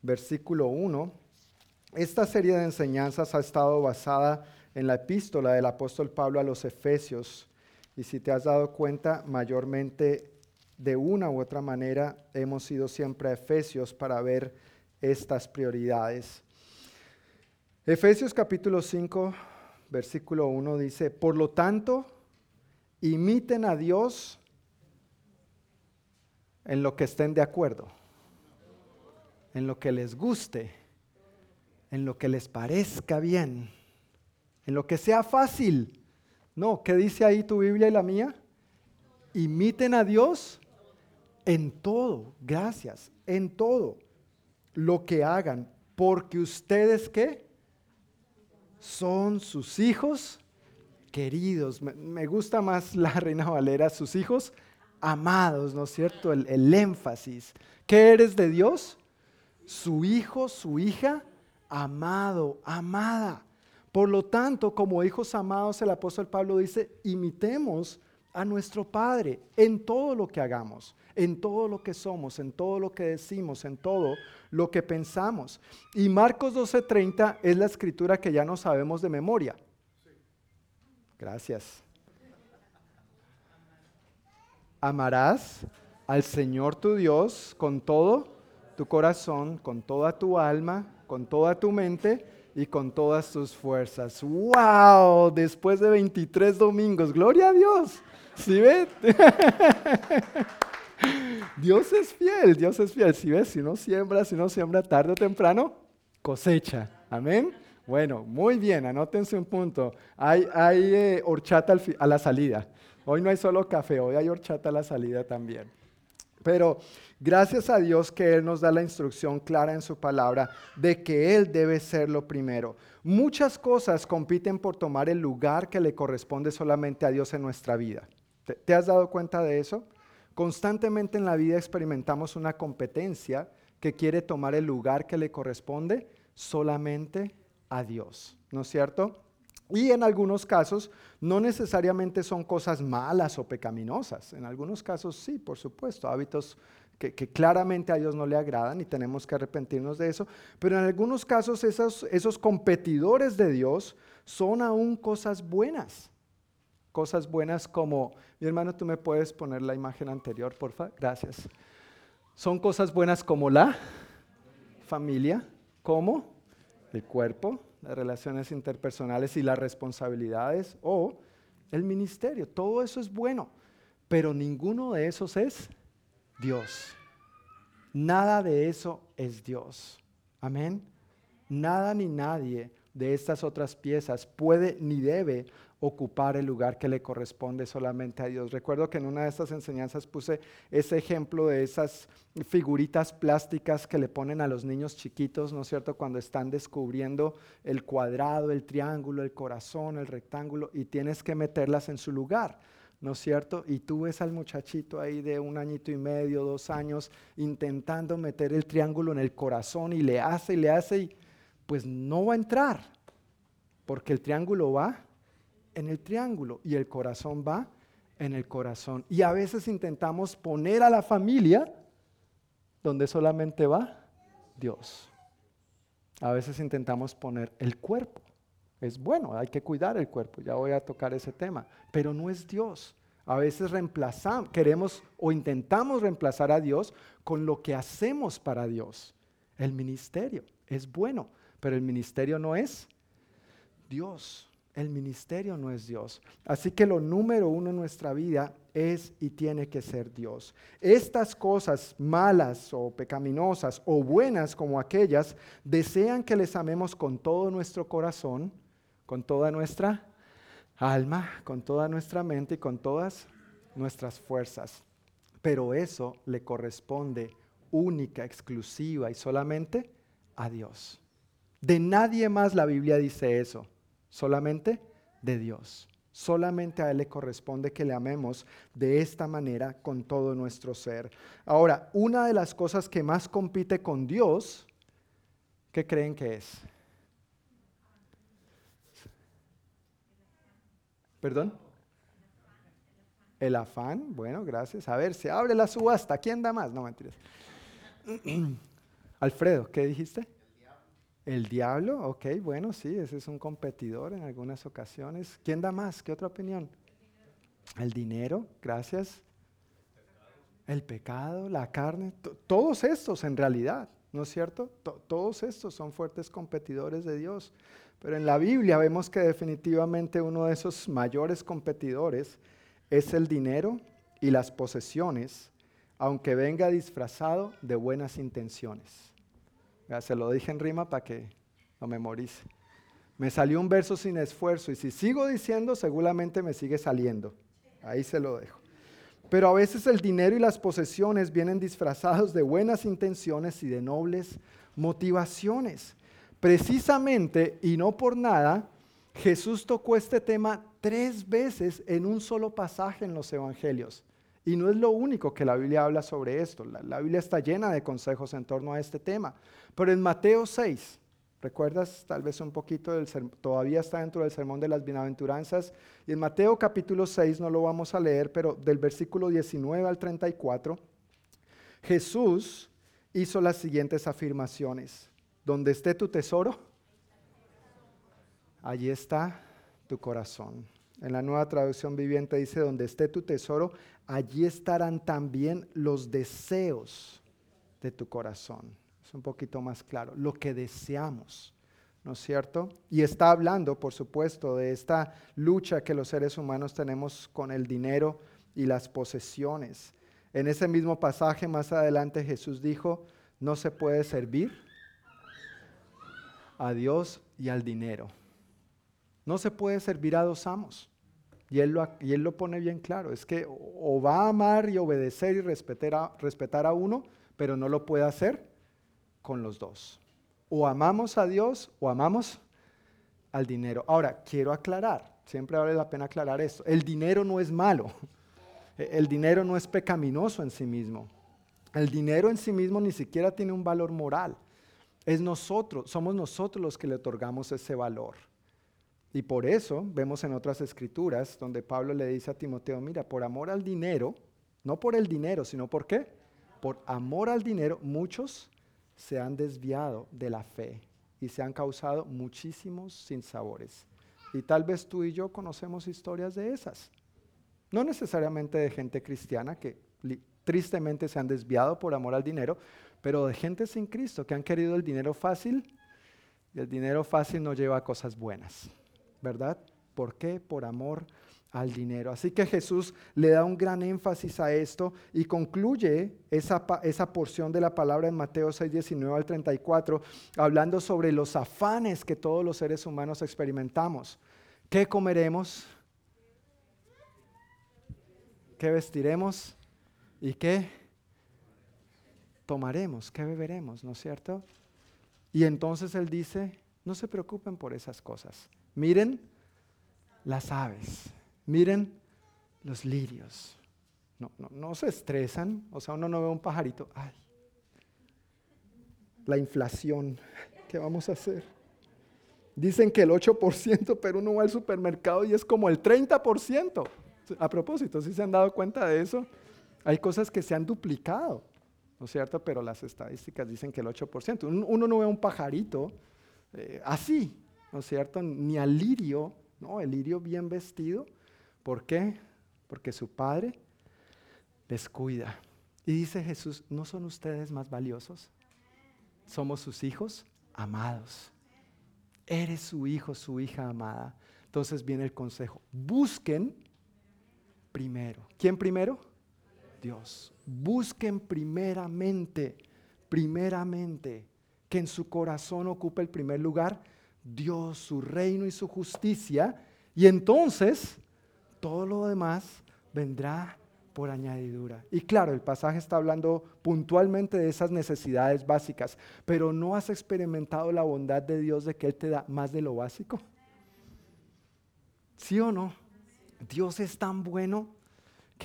versículo 1. Esta serie de enseñanzas ha estado basada en la epístola del apóstol Pablo a los Efesios. Y si te has dado cuenta, mayormente de una u otra manera hemos ido siempre a Efesios para ver estas prioridades. Efesios capítulo 5, versículo 1 dice, por lo tanto, imiten a Dios en lo que estén de acuerdo, en lo que les guste, en lo que les parezca bien, en lo que sea fácil. No, ¿qué dice ahí tu Biblia y la mía? Imiten a Dios en todo, gracias, en todo lo que hagan, porque ustedes qué? Son sus hijos queridos. Me, gusta más la Reina Valera, sus hijos amados, ¿no es cierto? El, el énfasis. ¿Qué eres de Dios? Su hijo, su hija, amado, amada. Por lo tanto, como hijos amados, el apóstol Pablo dice, imitemos a nuestro Padre en todo lo que hagamos, en todo lo que somos, en todo lo que decimos, en todo lo que pensamos. Y Marcos 12:30 es la escritura que ya no sabemos de memoria. Gracias. Amarás al Señor tu Dios con todo tu corazón, con toda tu alma, con toda tu mente y con todas tus fuerzas. ¡Wow! Después de 23 domingos, gloria a Dios. ¿Sí ves? Dios es fiel, Dios es fiel. Si ves, si no siembra, si no siembra tarde o temprano, cosecha. Amén. Bueno, muy bien, anótense un punto. Hay, hay eh, horchata a la salida. Hoy no hay solo café, hoy hay horchata a la salida también. Pero gracias a Dios que Él nos da la instrucción clara en su palabra de que Él debe ser lo primero. Muchas cosas compiten por tomar el lugar que le corresponde solamente a Dios en nuestra vida. ¿Te, has dado cuenta de eso? Constantemente en la vida experimentamos una competencia que quiere tomar el lugar que le corresponde solamente a Dios, ¿no es cierto? Y en algunos casos no necesariamente son cosas malas o pecaminosas. En algunos casos sí, por supuesto, hábitos que, claramente a Dios no le agradan y tenemos que arrepentirnos de eso. Pero en algunos casos esos, esos competidores de Dios son aún cosas buenas. Cosas buenas como, mi hermano, tú me puedes poner la imagen anterior, por favor. Gracias. Son cosas buenas como la familia, como el cuerpo, las relaciones interpersonales y las responsabilidades o el ministerio. Todo eso es bueno, pero ninguno de esos es Dios. Nada de eso es Dios. Amén. Nada ni nadie de estas otras piezas puede ni debe ocupar el lugar que le corresponde solamente a Dios. Recuerdo que en una de estas enseñanzas puse ese ejemplo de esas figuritas plásticas que le ponen a los niños chiquitos, ¿no es cierto? Cuando están descubriendo el cuadrado, el triángulo, el corazón, el rectángulo, y tienes que meterlas en su lugar. ¿no es cierto? Y tú ves al muchachito ahí de un añito y medio, dos años, intentando meter el triángulo en el corazón y le hace y le hace y pues no va a entrar, porque el triángulo va en el triángulo y el corazón va en el corazón. Y a veces intentamos poner a la familia donde solamente va Dios. A veces intentamos poner el cuerpo. Es bueno, hay que cuidar el cuerpo, ya voy a tocar ese tema, pero no es Dios. A veces reemplazamos, queremos o intentamos reemplazar a Dios con lo que hacemos para Dios. El ministerio es bueno, pero el ministerio no es Dios. El ministerio no es Dios. Así que lo número uno en nuestra vida es y tiene que ser Dios. Estas cosas malas o pecaminosas o buenas como aquellas desean que les amemos con todo nuestro corazón, con toda nuestra alma, con toda nuestra mente y con todas nuestras fuerzas. Pero eso le corresponde única, exclusiva y solamente a Dios. De nadie más la Biblia dice eso solamente de Dios. Solamente a Él le corresponde que le amemos de esta manera con todo nuestro ser. Ahora, una de las cosas que más compite con Dios, ¿qué creen que es? ¿Perdón? El afán, bueno, gracias. A ver, se abre la subasta. ¿Quién da más? No, mentiras. Alfredo, ¿qué dijiste? El diablo, ok, bueno, sí, ese es un competidor en algunas ocasiones. ¿Quién da más? ¿Qué otra opinión? El dinero, gracias. El pecado, la carne, todos estos en realidad, ¿no es cierto? todos estos son fuertes competidores de Dios. Pero en la Biblia vemos que definitivamente uno de esos mayores competidores es el dinero y las posesiones, aunque venga disfrazado de buenas intenciones. Se lo dije en rima para que lo memorice. Me salió un verso sin esfuerzo y si sigo diciendo, seguramente me sigue saliendo. Ahí se lo dejo. Pero a veces el dinero y las posesiones vienen disfrazados de buenas intenciones y de nobles motivaciones. Precisamente, y no por nada, Jesús tocó este tema tres veces en un solo pasaje en los evangelios. Y no es lo único que la Biblia habla sobre esto. La, Biblia está llena de consejos en torno a este tema. Pero en Mateo 6, ¿recuerdas tal vez un poquito del todavía está dentro del sermón de las bienaventuranzas? Y en Mateo capítulo 6 no lo vamos a leer, pero del versículo 19 al 34, Jesús hizo las siguientes afirmaciones. Donde esté tu tesoro, allí está tu corazón. En la nueva traducción viviente dice, donde esté tu tesoro, allí estarán también los deseos de tu corazón. Es un poquito más claro, lo que deseamos, ¿no es cierto? Y está hablando, por supuesto, de esta lucha que los seres humanos tenemos con el dinero y las posesiones. En ese mismo pasaje más adelante Jesús dijo, no se puede servir a Dios y al dinero. No se puede servir a dos amos. Y él, lo, y él lo pone bien claro. Es que o va a amar y obedecer y respetar a, respetar a uno, pero no lo puede hacer con los dos. O amamos a Dios o amamos al dinero. Ahora, quiero aclarar, siempre vale la pena aclarar esto. El dinero no es malo. El dinero no es pecaminoso en sí mismo. El dinero en sí mismo ni siquiera tiene un valor moral. Es nosotros, somos nosotros los que le otorgamos ese valor. Y por eso vemos en otras escrituras donde Pablo le dice a Timoteo, mira, por amor al dinero, no por el dinero, sino por qué? Por amor al dinero, muchos se han desviado de la fe y se han causado muchísimos sinsabores. Y tal vez tú y yo conocemos historias de esas. No necesariamente de gente cristiana que tristemente se han desviado por amor al dinero, pero de gente sin Cristo que han querido el dinero fácil y el dinero fácil no lleva a cosas buenas, ¿verdad? ¿Por qué? Por amor al dinero. Así que Jesús le da un gran énfasis a esto y concluye esa, esa porción de la palabra en Mateo 6, 19 al 34, hablando sobre los afanes que todos los seres humanos experimentamos. ¿Qué comeremos? ¿Qué vestiremos? ¿Y qué tomaremos? ¿Qué beberemos? ¿No es cierto? Y entonces él dice, no se preocupen por esas cosas. Miren las aves, miren los lirios. No, no, no se estresan, o sea, uno no ve un pajarito, ay, la inflación, ¿qué vamos a hacer? Dicen que el 8%, pero uno va al supermercado y es como el 30%. A propósito, si se han dado cuenta de eso? Hay cosas que se han duplicado, ¿no es cierto? Pero las estadísticas dicen que el 8%. Uno no ve un pajarito eh, así, ¿no es cierto? Ni al lirio, ¿no? El lirio bien vestido. ¿Por qué? Porque su padre les cuida. Y dice Jesús, ¿no son ustedes más valiosos? Somos sus hijos amados. Eres su hijo, su hija amada. Entonces viene el consejo, busquen primero. ¿Quién primero? Dios. Busquen primeramente, primeramente, que en su corazón ocupe el primer lugar Dios, su reino y su justicia, y entonces todo lo demás vendrá por añadidura. Y claro, el pasaje está hablando puntualmente de esas necesidades básicas, pero ¿no has experimentado la bondad de Dios de que Él te da más de lo básico? ¿Sí o no? Dios es tan bueno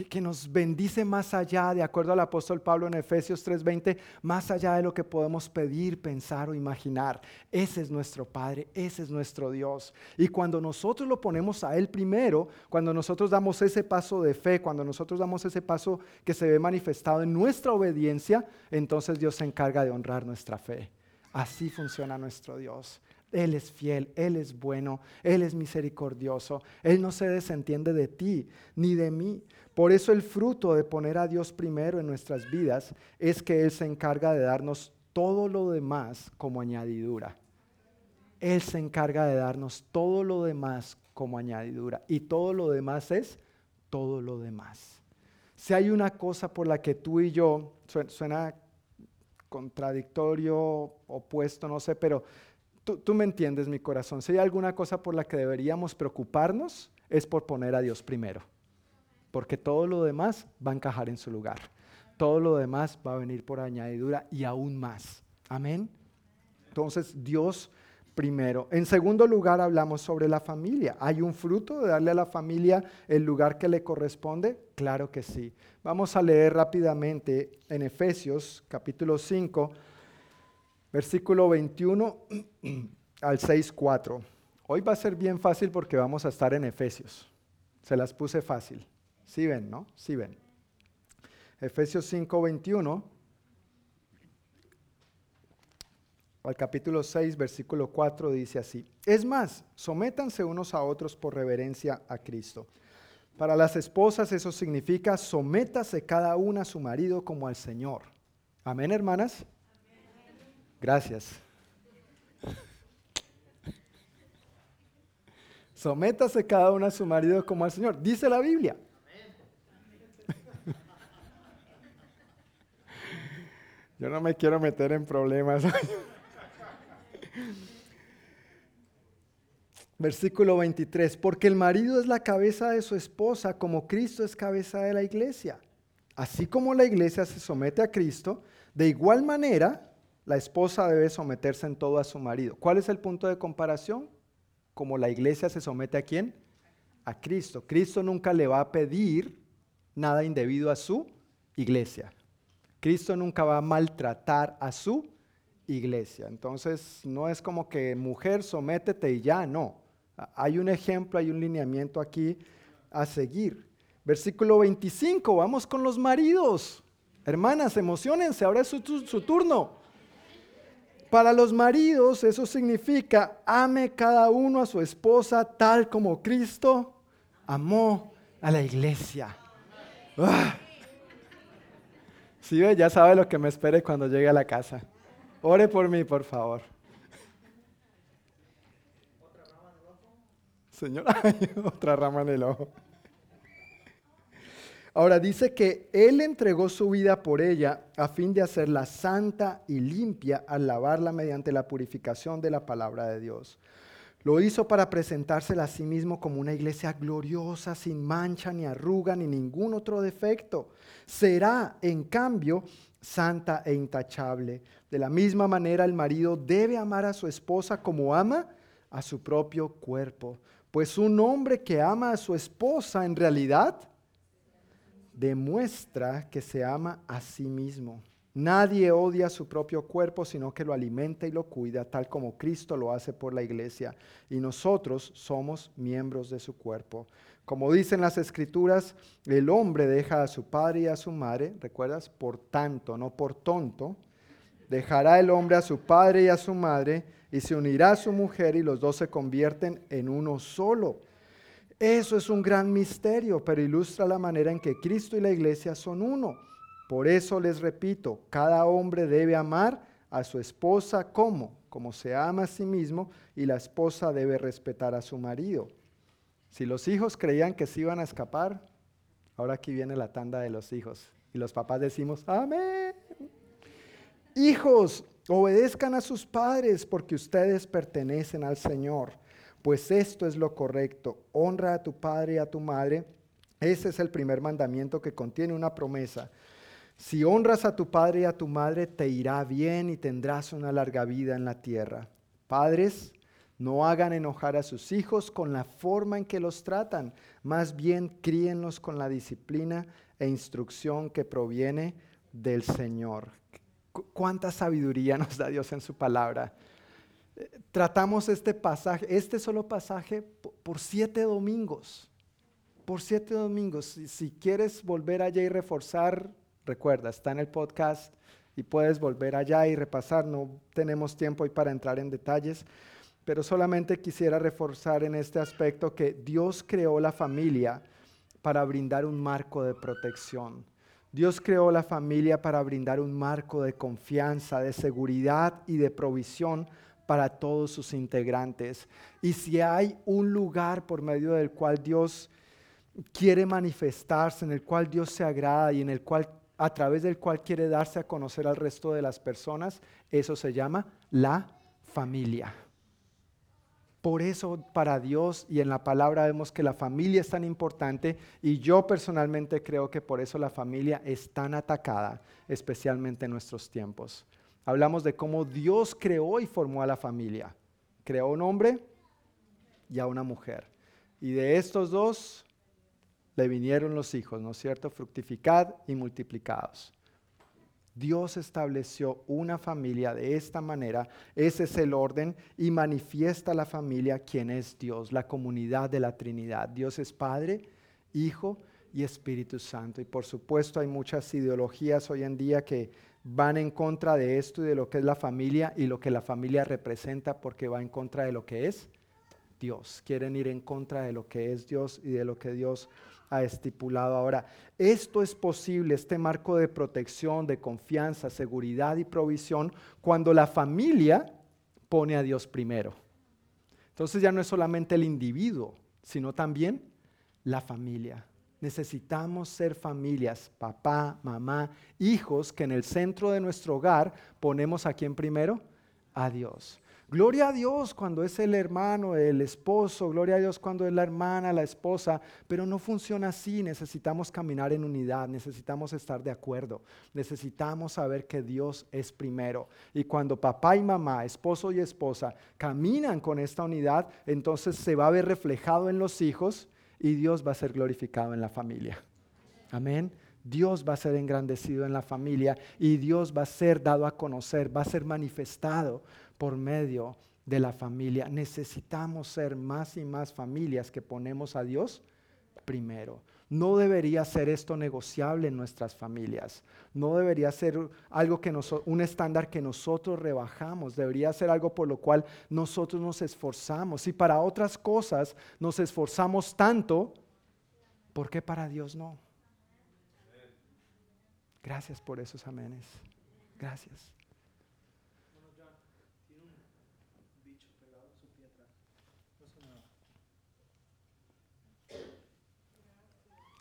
que, nos bendice más allá, de acuerdo al apóstol Pablo en Efesios 3:20, más allá de lo que podemos pedir, pensar o imaginar. Ese es nuestro Padre, ese es nuestro Dios. Y cuando nosotros lo ponemos a Él primero, cuando nosotros damos ese paso de fe, cuando nosotros damos ese paso que se ve manifestado en nuestra obediencia, entonces Dios se encarga de honrar nuestra fe. Así funciona nuestro Dios. Él es fiel, Él es bueno, Él es misericordioso. Él no se desentiende de ti ni de mí. Por eso el fruto de poner a Dios primero en nuestras vidas es que Él se encarga de darnos todo lo demás como añadidura. Él se encarga de darnos todo lo demás como añadidura. Y todo lo demás es todo lo demás. Si hay una cosa por la que tú y yo, suena contradictorio, opuesto, no sé, pero tú, me entiendes mi corazón. Si hay alguna cosa por la que deberíamos preocuparnos, es por poner a Dios primero porque todo lo demás va a encajar en su lugar. Todo lo demás va a venir por añadidura y aún más. Amén. Entonces, Dios primero. En segundo lugar, hablamos sobre la familia. ¿Hay un fruto de darle a la familia el lugar que le corresponde? Claro que sí. Vamos a leer rápidamente en Efesios capítulo 5, versículo 21 al 6.4. Hoy va a ser bien fácil porque vamos a estar en Efesios. Se las puse fácil. Sí ven, ¿no? Sí ven. Efesios 5, 21 al capítulo 6, versículo 4 dice así. Es más, sométanse unos a otros por reverencia a Cristo. Para las esposas eso significa sométase cada una a su marido como al Señor. Amén, hermanas. Gracias. Sométase cada una a su marido como al Señor. Dice la Biblia. Yo no me quiero meter en problemas. Versículo 23, porque el marido es la cabeza de su esposa como Cristo es cabeza de la iglesia. Así como la iglesia se somete a Cristo, de igual manera la esposa debe someterse en todo a su marido. ¿Cuál es el punto de comparación? Como la iglesia se somete a quién? A Cristo. Cristo nunca le va a pedir nada indebido a su iglesia. Cristo nunca va a maltratar a su iglesia. Entonces, no es como que mujer, sométete y ya, no. Hay un ejemplo, hay un lineamiento aquí a seguir. Versículo 25, vamos con los maridos. Hermanas, emocionense, ahora es su, su turno. Para los maridos eso significa ame cada uno a su esposa tal como Cristo amó a la iglesia. ¡Ah! Sí, ya sabe lo que me espere cuando llegue a la casa. Ore por mí, por favor. Señor, otra rama en el ojo. Ahora dice que Él entregó su vida por ella a fin de hacerla santa y limpia al lavarla mediante la purificación de la palabra de Dios. Lo hizo para presentársela a sí mismo como una iglesia gloriosa, sin mancha, ni arruga, ni ningún otro defecto. Será, en cambio, santa e intachable. De la misma manera, el marido debe amar a su esposa como ama a su propio cuerpo. Pues un hombre que ama a su esposa en realidad demuestra que se ama a sí mismo. Nadie odia su propio cuerpo, sino que lo alimenta y lo cuida, tal como Cristo lo hace por la iglesia. Y nosotros somos miembros de su cuerpo. Como dicen las escrituras, el hombre deja a su padre y a su madre, ¿recuerdas? Por tanto, no por tonto. Dejará el hombre a su padre y a su madre y se unirá a su mujer y los dos se convierten en uno solo. Eso es un gran misterio, pero ilustra la manera en que Cristo y la iglesia son uno. Por eso les repito, cada hombre debe amar a su esposa como, como se ama a sí mismo, y la esposa debe respetar a su marido. Si los hijos creían que se iban a escapar, ahora aquí viene la tanda de los hijos. Y los papás decimos, amén. Hijos, obedezcan a sus padres porque ustedes pertenecen al Señor, pues esto es lo correcto. Honra a tu padre y a tu madre. Ese es el primer mandamiento que contiene una promesa si honras a tu padre y a tu madre, te irá bien y tendrás una larga vida en la tierra. Padres, No hagan enojar a sus hijos con la forma en que los tratan, más bien críenlos con la disciplina e instrucción que proviene del Señor. ¿Cuánta sabiduría nos da Dios en su palabra? Tratamos este pasaje, este solo pasaje, por siete domingos. Por siete domingos. Si, si quieres volver allá y reforzar, recuerda, está en el podcast y puedes volver allá y repasar. No tenemos tiempo hoy para entrar en detalles pero solamente quisiera reforzar en este aspecto que Dios creó la familia para brindar un marco de protección. Dios creó la familia para brindar un marco de confianza, de seguridad y de provisión para todos sus integrantes. Y si hay un lugar por medio del cual Dios quiere manifestarse, en el cual Dios se agrada y en el cual a través del cual quiere darse a conocer al resto de las personas, eso se llama la familia. Por eso para Dios y en la palabra vemos que la familia es tan importante y yo personalmente creo que por eso la familia es tan atacada, especialmente en nuestros tiempos. Hablamos de cómo Dios creó y formó a la familia. Creó un hombre y a una mujer. Y de estos dos le vinieron los hijos, ¿no es cierto? Fructificad y multiplicados. Dios estableció una familia de esta manera, ese es el orden y manifiesta la familia quien es Dios, la comunidad de la Trinidad. Dios es Padre, Hijo y Espíritu Santo. Y por supuesto hay muchas ideologías hoy en día que van en contra de esto y de lo que es la familia y lo que la familia representa porque va en contra de lo que es Dios. Quieren ir en contra de lo que es Dios y de lo que Dios ha estipulado. Ahora, esto es posible, este marco de protección, de confianza, seguridad y provisión, cuando la familia pone a Dios primero. Entonces ya no es solamente el individuo, sino también la familia. Necesitamos ser familias, papá, mamá, hijos, que en el centro de nuestro hogar ponemos a quién primero? A Dios. Gloria a Dios cuando es el hermano, el esposo, gloria a Dios cuando es la hermana, la esposa, pero no funciona así, necesitamos caminar en unidad, necesitamos estar de acuerdo, necesitamos saber que Dios es primero. Y cuando papá y mamá, esposo y esposa caminan con esta unidad, entonces se va a ver reflejado en los hijos y Dios va a ser glorificado en la familia. Amén. Dios va a ser engrandecido en la familia y Dios va a ser dado a conocer, va a ser manifestado por medio de la familia. Necesitamos ser más y más familias que ponemos a Dios primero. No debería ser esto negociable en nuestras familias. No debería ser algo que un estándar que nosotros rebajamos. Debería ser algo por lo cual nosotros nos esforzamos. Y para otras cosas nos esforzamos tanto, ¿por qué para Dios no? Gracias por esos amenes. Gracias.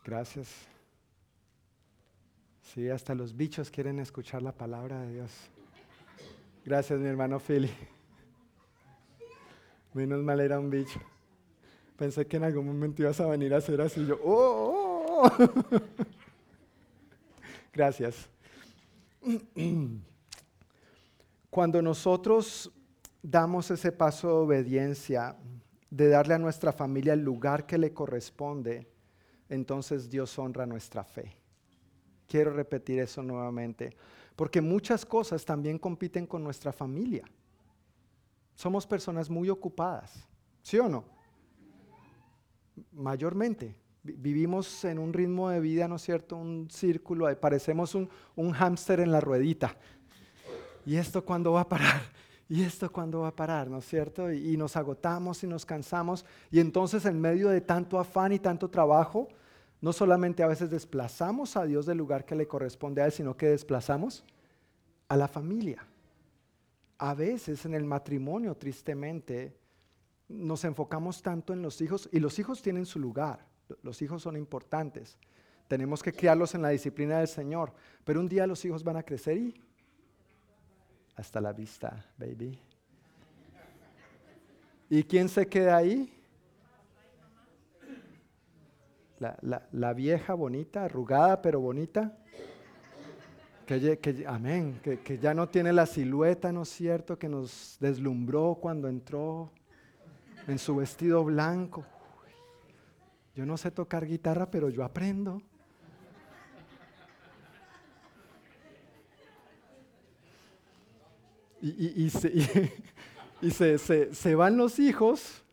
Gracias. Sí, hasta los bichos quieren escuchar la palabra de Dios. Gracias, mi hermano Philly. Menos mal era un bicho. Pensé que en algún momento ibas a venir a hacer así. Yo, oh, oh, oh". Gracias. Cuando nosotros damos ese paso de obediencia, de darle a nuestra familia el lugar que le corresponde, entonces Dios honra nuestra fe. Quiero repetir eso nuevamente, porque muchas cosas también compiten con nuestra familia. Somos personas muy ocupadas, ¿sí o no? Mayormente. Vivimos en un ritmo de vida, ¿no es cierto? Un círculo, parecemos un, un hámster en la ruedita. ¿Y esto cuándo va a parar? ¿Y esto cuándo va a parar? ¿No es cierto? Y, nos agotamos y nos cansamos. Y entonces en medio de tanto afán y tanto trabajo, no solamente a veces desplazamos a Dios del lugar que le corresponde a Él, sino que desplazamos a la familia. A veces en el matrimonio, tristemente, nos enfocamos tanto en los hijos y los hijos tienen su lugar, los hijos son importantes. Tenemos que criarlos en la disciplina del Señor, pero un día los hijos van a crecer y hasta la vista, baby. ¿Y quién se queda ahí? La, vieja bonita, arrugada pero bonita. Que, amén, que, que, ya no tiene la silueta, ¿no es cierto?, que nos deslumbró cuando entró en su vestido blanco. Yo no sé tocar guitarra, pero yo aprendo. Y, se, se van los hijos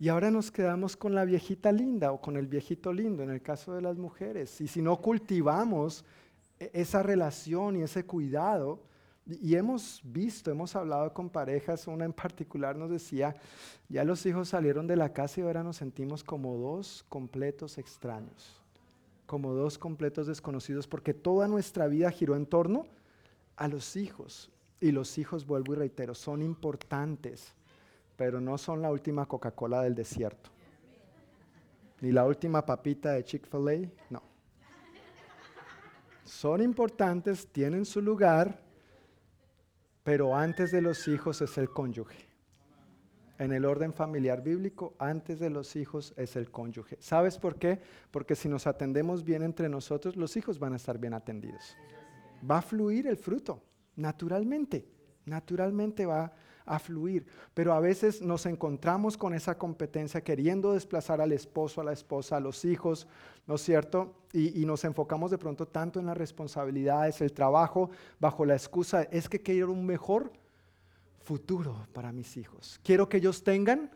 y ahora nos quedamos con la viejita linda o con el viejito lindo en el caso de las mujeres. Y si no cultivamos e, esa relación y ese cuidado, y hemos visto, hemos hablado con parejas, una en particular nos decía, ya los hijos salieron de la casa y ahora nos sentimos como dos completos extraños, como dos completos desconocidos, porque toda nuestra vida giró en torno a los hijos. Y los hijos, vuelvo y reitero, son importantes, pero no son la última Coca-Cola del desierto, ni la última papita de Chick-fil-A, no. Son importantes, tienen su lugar, pero antes de los hijos es el cónyuge. En el orden familiar bíblico, antes de los hijos es el cónyuge. ¿Sabes por qué? Porque si nos atendemos bien entre nosotros, los hijos van a estar bien atendidos. Va a fluir el fruto, naturalmente. Naturalmente va a fluir. Pero a veces nos encontramos con esa competencia queriendo desplazar al esposo, a la esposa, a los hijos, ¿no es cierto? Y, nos enfocamos de pronto tanto en las responsabilidades, el trabajo, bajo la excusa, es que quiero un mejor futuro para mis hijos. Quiero que ellos tengan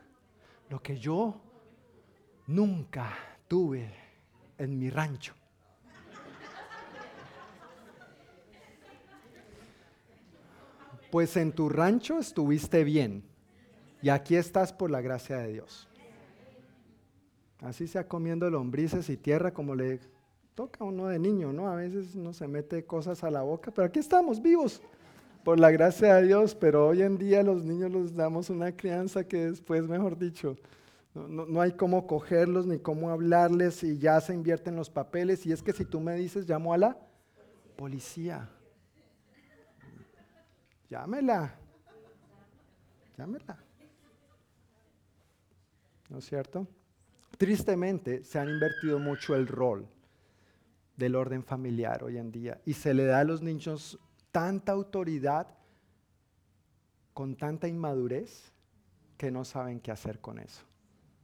lo que yo nunca tuve en mi rancho. Pues en tu rancho estuviste bien y aquí estás por la gracia de Dios. Así sea comiendo lombrices y tierra como le toca a uno de niño, ¿no? A veces no se mete cosas a la boca, pero aquí estamos vivos por la gracia de Dios, pero hoy en día los niños les damos una crianza que después, mejor dicho, no, no, hay cómo cogerlos ni cómo hablarles y ya se invierten los papeles. Y es que si tú me dices, llamo a la policía. Llámela. Llámela. ¿No es cierto? Tristemente se ha invertido mucho el rol del orden familiar hoy en día y se le da a los niños tanta autoridad con tanta inmadurez que no saben qué hacer con eso.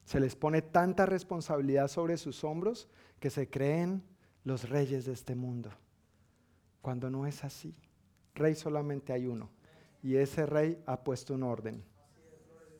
Se les pone tanta responsabilidad sobre sus hombros que se creen los reyes de este mundo, cuando no es así. Rey solamente hay uno, y ese rey ha puesto un orden.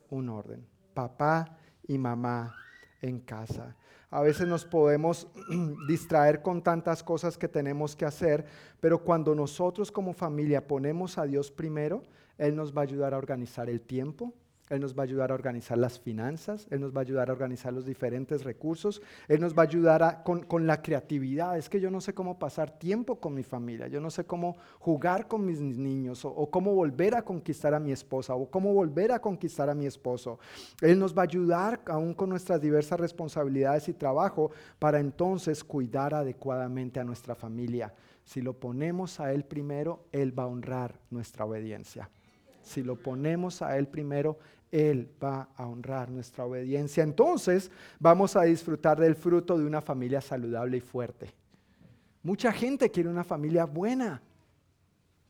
Un orden. Papá y mamá en casa. A veces nos podemos distraer con tantas cosas que tenemos que hacer, pero cuando nosotros como familia ponemos a Dios primero, Él nos va a ayudar a organizar el tiempo, él nos va a ayudar a organizar las finanzas, Él nos va a ayudar a organizar los diferentes recursos, Él nos va a ayudar con, la creatividad. Es que yo no sé cómo pasar tiempo con mi familia, yo no sé cómo jugar con mis niños o, o cómo volver a conquistar a mi esposa o cómo volver a conquistar a mi esposo. Él nos va a ayudar aún con nuestras diversas responsabilidades y trabajo para entonces cuidar adecuadamente a nuestra familia. Si lo ponemos a Él primero, Él va a honrar nuestra obediencia. Si lo ponemos a Él primero, él va a honrar nuestra obediencia. Entonces vamos a disfrutar del fruto de una familia saludable y fuerte. Mucha gente quiere una familia buena,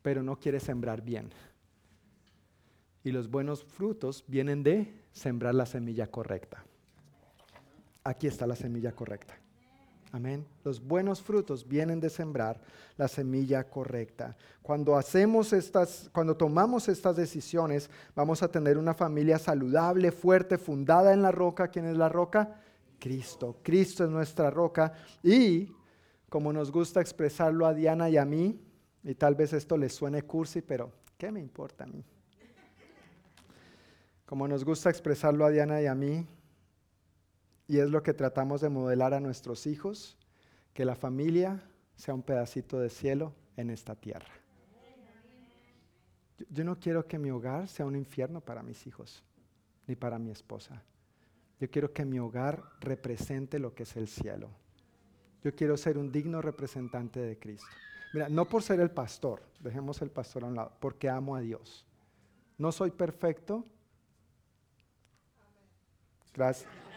pero no quiere sembrar bien. Y los buenos frutos vienen de sembrar la semilla correcta. Aquí está la semilla correcta. Amén. Los buenos frutos vienen de sembrar la semilla correcta. Cuando hacemos estas, cuando tomamos estas decisiones, vamos a tener una familia saludable, fuerte, fundada en la roca. ¿Quién es la roca? Cristo. Cristo es nuestra roca. Y como nos gusta expresarlo a Diana y a mí, y tal vez esto les suene cursi, pero ¿qué me importa a mí? Como nos gusta expresarlo a Diana y a mí, y es lo que tratamos de modelar a nuestros hijos, que la familia sea un pedacito de cielo en esta tierra. Yo no quiero que mi hogar sea un infierno para mis hijos, ni para mi esposa. Yo quiero que mi hogar represente lo que es el cielo. Yo quiero ser un digno representante de Cristo. Mira, no por ser el pastor, dejemos el pastor a un lado, porque amo a Dios. No soy perfecto. Gracias.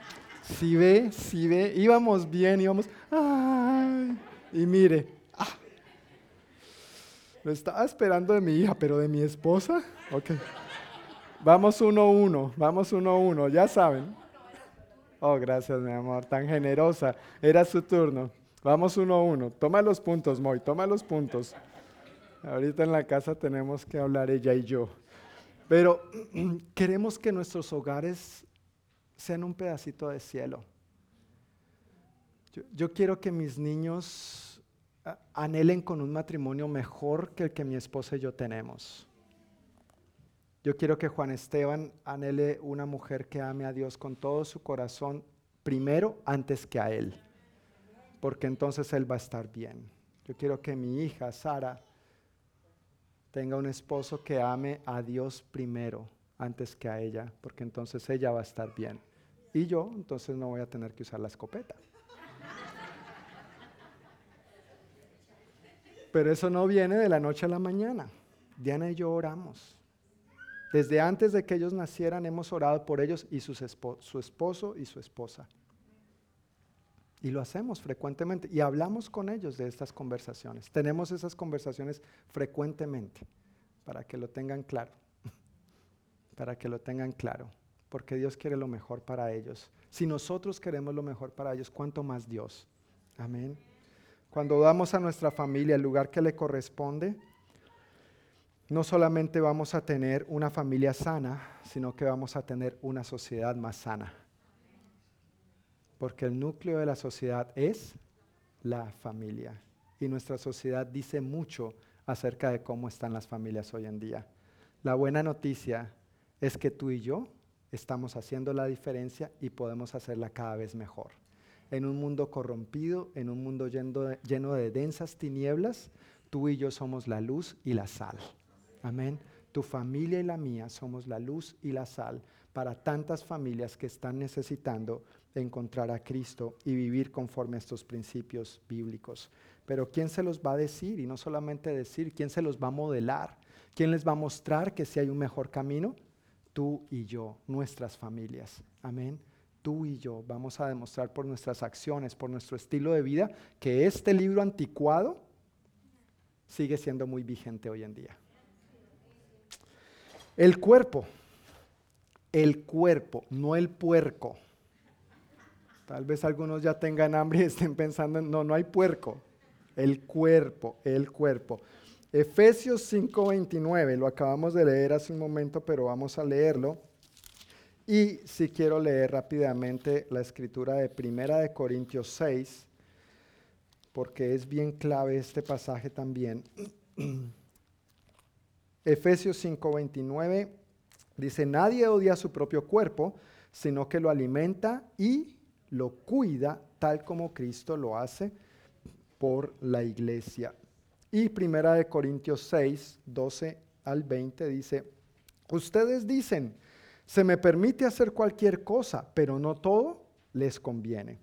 Si ve, si ve, íbamos bien, íbamos, ay, y mire, ah, lo estaba esperando de mi hija, pero de mi esposa, ok. Vamos uno a uno, vamos uno a uno, ya saben. Oh, gracias, mi amor, tan generosa. Era su turno. Vamos uno a uno. Toma los puntos, Moy, toma los puntos. Ahorita en la casa tenemos que hablar ella y yo. Pero queremos que nuestros hogares sean un pedacito de cielo. Yo, yo quiero que mis niños anhelen con un matrimonio mejor que el que mi esposa y yo tenemos. Yo quiero que Juan Esteban anhele una mujer que ame a Dios con todo su corazón primero antes que a él, porque entonces él va a estar bien. Yo quiero que mi hija Sara tenga un esposo que ame a Dios primero antes que a ella, porque entonces ella va a estar bien. Y yo entonces no voy a tener que usar la escopeta. Pero eso no viene de la noche a la mañana. Diana y yo oramos. Desde antes de que ellos nacieran hemos orado por ellos y su esposo y su esposa. Y lo hacemos frecuentemente y hablamos con ellos de estas conversaciones. Tenemos esas conversaciones frecuentemente para que lo tengan claro. Para que lo tengan claro. Porque Dios quiere lo mejor para ellos. Si nosotros queremos lo mejor para ellos, ¿cuánto más Dios? Amén. Cuando damos a nuestra familia el lugar que le corresponde, no solamente vamos a tener una familia sana, sino que vamos a tener una sociedad más sana. Porque el núcleo de la sociedad es la familia. Y nuestra sociedad dice mucho acerca de cómo están las familias hoy en día. La buena noticia es que tú y yo estamos haciendo la diferencia y podemos hacerla cada vez mejor. En un mundo corrompido, en un mundo lleno de, densas tinieblas, tú y yo somos la luz y la sal. Amén. Tu familia y la mía somos la luz y la sal para tantas familias que están necesitando encontrar a Cristo y vivir conforme a estos principios bíblicos. Pero ¿quién se los va a decir? Y no solamente decir, ¿quién se los va a modelar? ¿Quién les va a mostrar que si hay un mejor camino? Tú y yo, nuestras familias. Amén. Tú y yo vamos a demostrar por nuestras acciones, por nuestro estilo de vida, que este libro anticuado sigue siendo muy vigente hoy en día. El cuerpo, el cuerpo, no el puerco. Tal vez algunos ya tengan hambre y estén pensando, en, no, no hay puerco. El cuerpo, el cuerpo. Efesios 5:29, lo acabamos de leer hace un momento, pero vamos a leerlo. Y si quiero leer rápidamente la escritura de Primera de Corintios 6, porque es bien clave este pasaje también. Efesios 5:29 dice, nadie odia su propio cuerpo, sino que lo alimenta y lo cuida tal como Cristo lo hace por la iglesia. Y primera de Corintios 6, 12 al 20 dice, ustedes dicen, se me permite hacer cualquier cosa, pero no todo les conviene.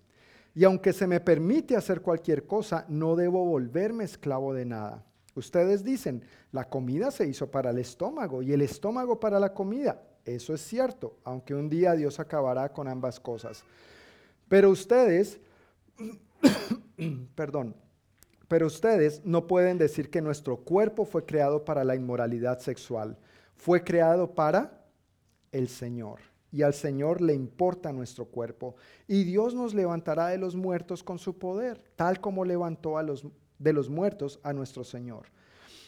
Y aunque se me permite hacer cualquier cosa, no debo volverme esclavo de nada Ustedes dicen, la comida se hizo para el estómago y el estómago para la comida. Eso es cierto, aunque un día Dios acabará con ambas cosas. Pero ustedes, perdón, pero ustedes no pueden decir que nuestro cuerpo fue creado para la inmoralidad sexual. Fue creado para el Señor. Y al Señor le importa nuestro cuerpo. Y Dios nos levantará de los muertos con su poder, tal como levantó a los de los muertos a nuestro Señor.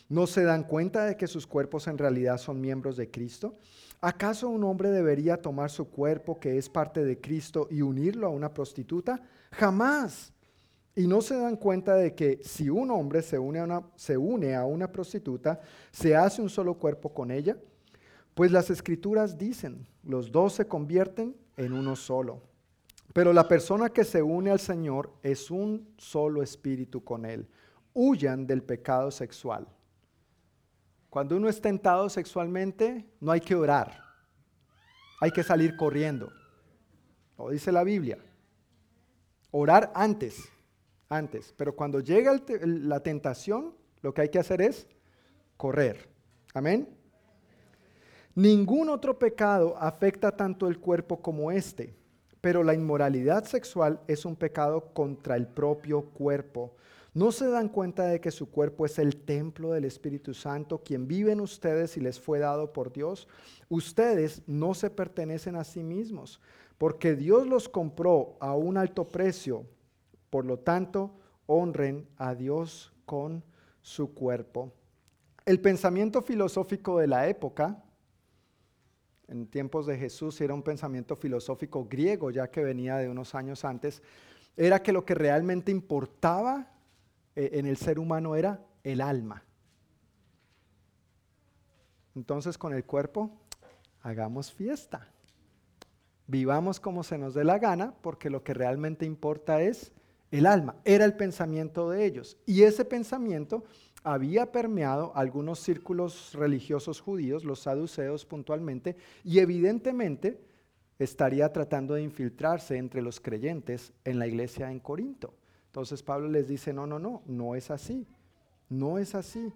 ¿No se dan cuenta de que sus cuerpos en realidad son miembros de Cristo? ¿Acaso un hombre debería tomar su cuerpo que es parte de Cristo y unirlo a una prostituta? Jamás. ¿Y no se dan cuenta de que si un hombre se une, a una, prostituta, se hace un solo cuerpo con ella? Pues las escrituras dicen, los dos se convierten en uno solo. Pero la persona que se une al Señor es un solo espíritu con Él huyan del pecado sexual. Cuando uno es tentado sexualmente, no hay que orar, hay que salir corriendo. Lo dice la Biblia. Orar antes, antes. Pero cuando llega la tentación, lo que hay que hacer es correr. Amén. Ningún otro pecado afecta tanto el cuerpo como este, pero la inmoralidad sexual es un pecado contra el propio cuerpo. ¿No se dan cuenta de que su cuerpo es el templo del Espíritu Santo, quien vive en ustedes y les fue dado por Dios? Ustedes no se pertenecen a sí mismos, porque Dios los compró a un alto precio. Por lo tanto, honren a Dios con su cuerpo. El pensamiento filosófico de la época, en tiempos de Jesús, era un pensamiento filosófico griego, ya que venía de unos años antes, era que lo que realmente importaba eh, en el ser humano era el alma. Entonces con el cuerpo, hagamos fiesta. Vivamos como se nos dé la gana, porque lo que realmente importa es el alma. Era el pensamiento de ellos. Y ese pensamiento había permeado algunos círculos religiosos judíos, los saduceos puntualmente, y evidentemente estaría tratando de infiltrarse entre los creyentes en la iglesia en Corinto. Entonces Pablo les dice, no, no, no, no es así, no es así.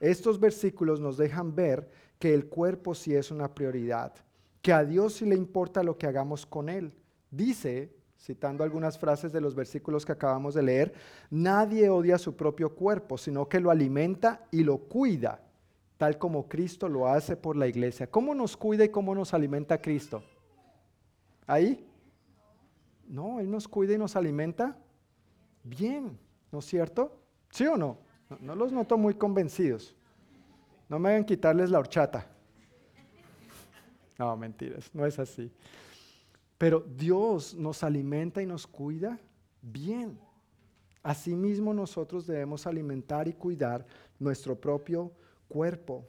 Estos versículos nos dejan ver que el cuerpo sí es una prioridad, que a Dios sí le importa lo que hagamos con él. Dice, citando algunas frases de los versículos que acabamos de leer, nadie odia su propio cuerpo, sino que lo alimenta y lo cuida, tal como Cristo lo hace por la iglesia. ¿Cómo nos cuida y cómo nos alimenta Cristo? ¿Ahí? No, Él nos cuida y nos alimenta bien, ¿no es cierto? ¿Sí o no? No, los noto muy convencidos. No me hagan quitarles la horchata. No, mentiras, no es así. Pero Dios nos alimenta y nos cuida bien. Asimismo nosotros debemos alimentar y cuidar nuestro propio cuerpo.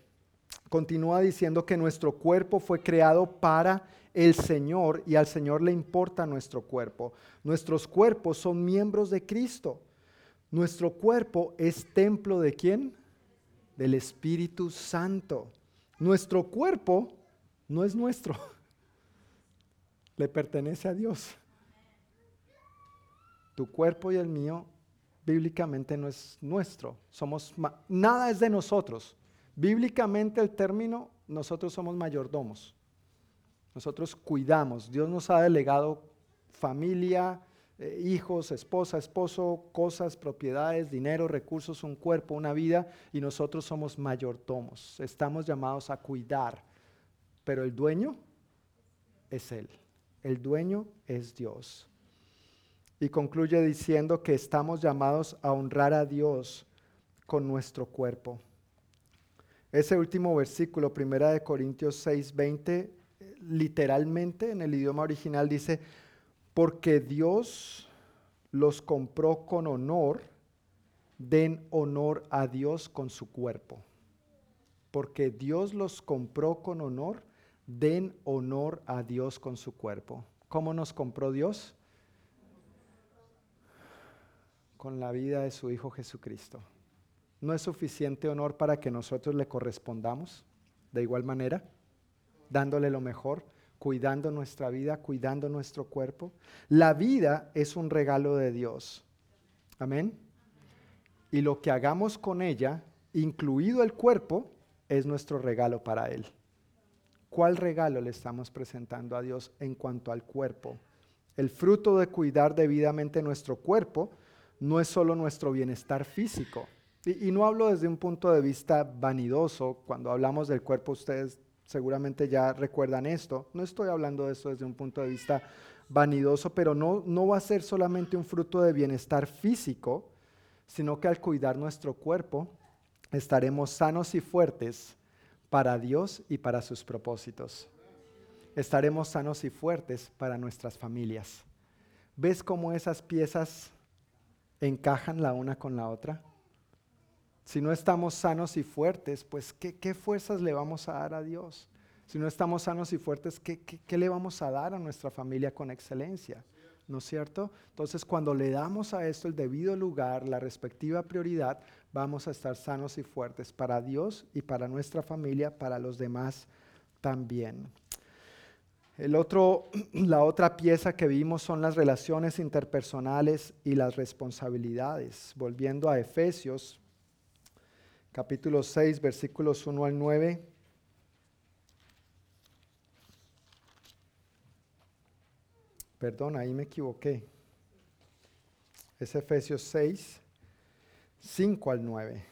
Continúa diciendo que nuestro cuerpo fue creado para el Señor y al Señor le importa nuestro cuerpo. Nuestros cuerpos son miembros de Cristo. Nuestro cuerpo es templo de quién? Del Espíritu Santo. Nuestro cuerpo no es nuestro, le pertenece a Dios. Tu cuerpo y el mío bíblicamente no es nuestro. Somos nada es de nosotros. Bíblicamente el término nosotros somos mayordomos. Nosotros cuidamos. Dios nos ha delegado familia, eh, hijos, esposa, esposo, cosas, propiedades, dinero, recursos, un cuerpo, una vida, y nosotros somos mayordomos. Estamos llamados a cuidar, pero el dueño es Él. El dueño es Dios. Y concluye diciendo que estamos llamados a honrar a Dios con nuestro cuerpo. Ese último versículo, primera de Corintios 6, 20, literalmente en el idioma original dice, porque Dios los compró con honor, den honor a Dios con su cuerpo. Porque Dios los compró con honor, den honor a Dios con su cuerpo. ¿Cómo nos compró Dios? Con la vida de su Hijo Jesucristo. ¿No es suficiente honor para que nosotros le correspondamos de igual manera? dándole lo mejor, cuidando nuestra vida, cuidando nuestro cuerpo. La vida es un regalo de Dios. Amén. Y lo que hagamos con ella, incluido el cuerpo, es nuestro regalo para Él. ¿Cuál regalo le estamos presentando a Dios en cuanto al cuerpo? El fruto de cuidar debidamente nuestro cuerpo no es solo nuestro bienestar físico. Y, no hablo desde un punto de vista vanidoso. Cuando hablamos del cuerpo, ustedes seguramente ya recuerdan esto. No estoy hablando de esto desde un punto de vista vanidoso, pero no, no va a ser solamente un fruto de bienestar físico, sino que al cuidar nuestro cuerpo estaremos sanos y fuertes para Dios y para sus propósitos. Estaremos sanos y fuertes para nuestras familias. ¿Ves cómo esas piezas encajan la una con la otra? Si no estamos sanos y fuertes, pues ¿qué, fuerzas le vamos a dar a Dios? Si no estamos sanos y fuertes, ¿qué, ¿qué, le vamos a dar a nuestra familia con excelencia? ¿No es cierto? Entonces, cuando le damos a esto el debido lugar, la respectiva prioridad, vamos a estar sanos y fuertes para Dios y para nuestra familia, para los demás también. El otro, la otra pieza que vimos son las relaciones interpersonales y las responsabilidades. Volviendo a Efesios, capítulo 6, versículos 1 al 9. Perdón, ahí me equivoqué. Es Efesios 6. 5 al 9.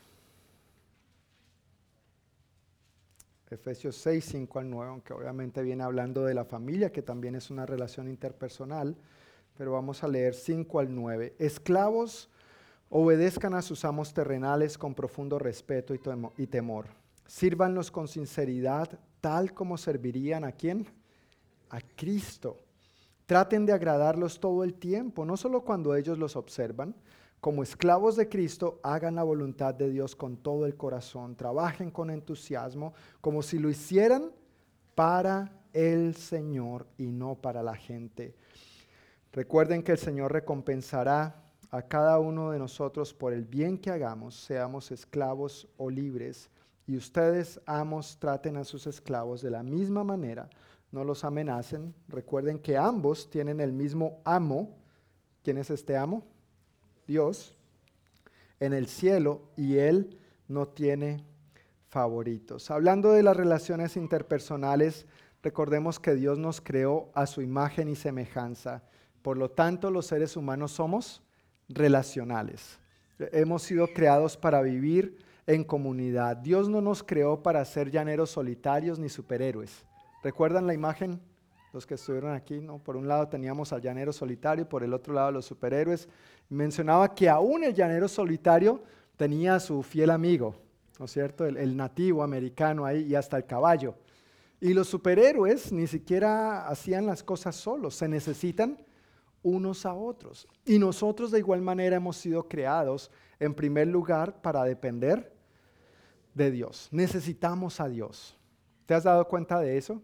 Efesios 6, 5 al 9, aunque obviamente viene hablando de la familia, que también es una relación interpersonal, pero vamos a leer 5 al 9. Esclavos, obedezcan a sus amos terrenales con profundo respeto y temor. Sírvanlos con sinceridad, tal como servirían a quién? A Cristo. Traten de agradarlos todo el tiempo, no solo cuando ellos los observan, como esclavos de Cristo, hagan la voluntad de Dios con todo el corazón, trabajen con entusiasmo, como si lo hicieran para el Señor y no para la gente. Recuerden que el Señor recompensará a cada uno de nosotros por el bien que hagamos, seamos esclavos o libres. Y ustedes, amos, traten a sus esclavos de la misma manera, no los amenacen. Recuerden que ambos tienen el mismo amo. ¿Quién es este amo? Dios en el cielo y Él no tiene favoritos. Hablando de las relaciones interpersonales, recordemos que Dios nos creó a su imagen y semejanza. Por lo tanto, los seres humanos somos relacionales. Hemos sido creados para vivir en comunidad. Dios no nos creó para ser llaneros solitarios ni superhéroes. ¿Recuerdan la imagen? Los que estuvieron aquí, ¿no? Por un lado teníamos al llanero solitario, por el otro lado los superhéroes mencionaba que aún el llanero solitario tenía a su fiel amigo, ¿no es cierto? El, nativo americano ahí y hasta el caballo. Y los superhéroes ni siquiera hacían las cosas solos, se necesitan unos a otros. Y nosotros de igual manera hemos sido creados en primer lugar para depender de Dios. Necesitamos a Dios. ¿Te has dado cuenta de eso?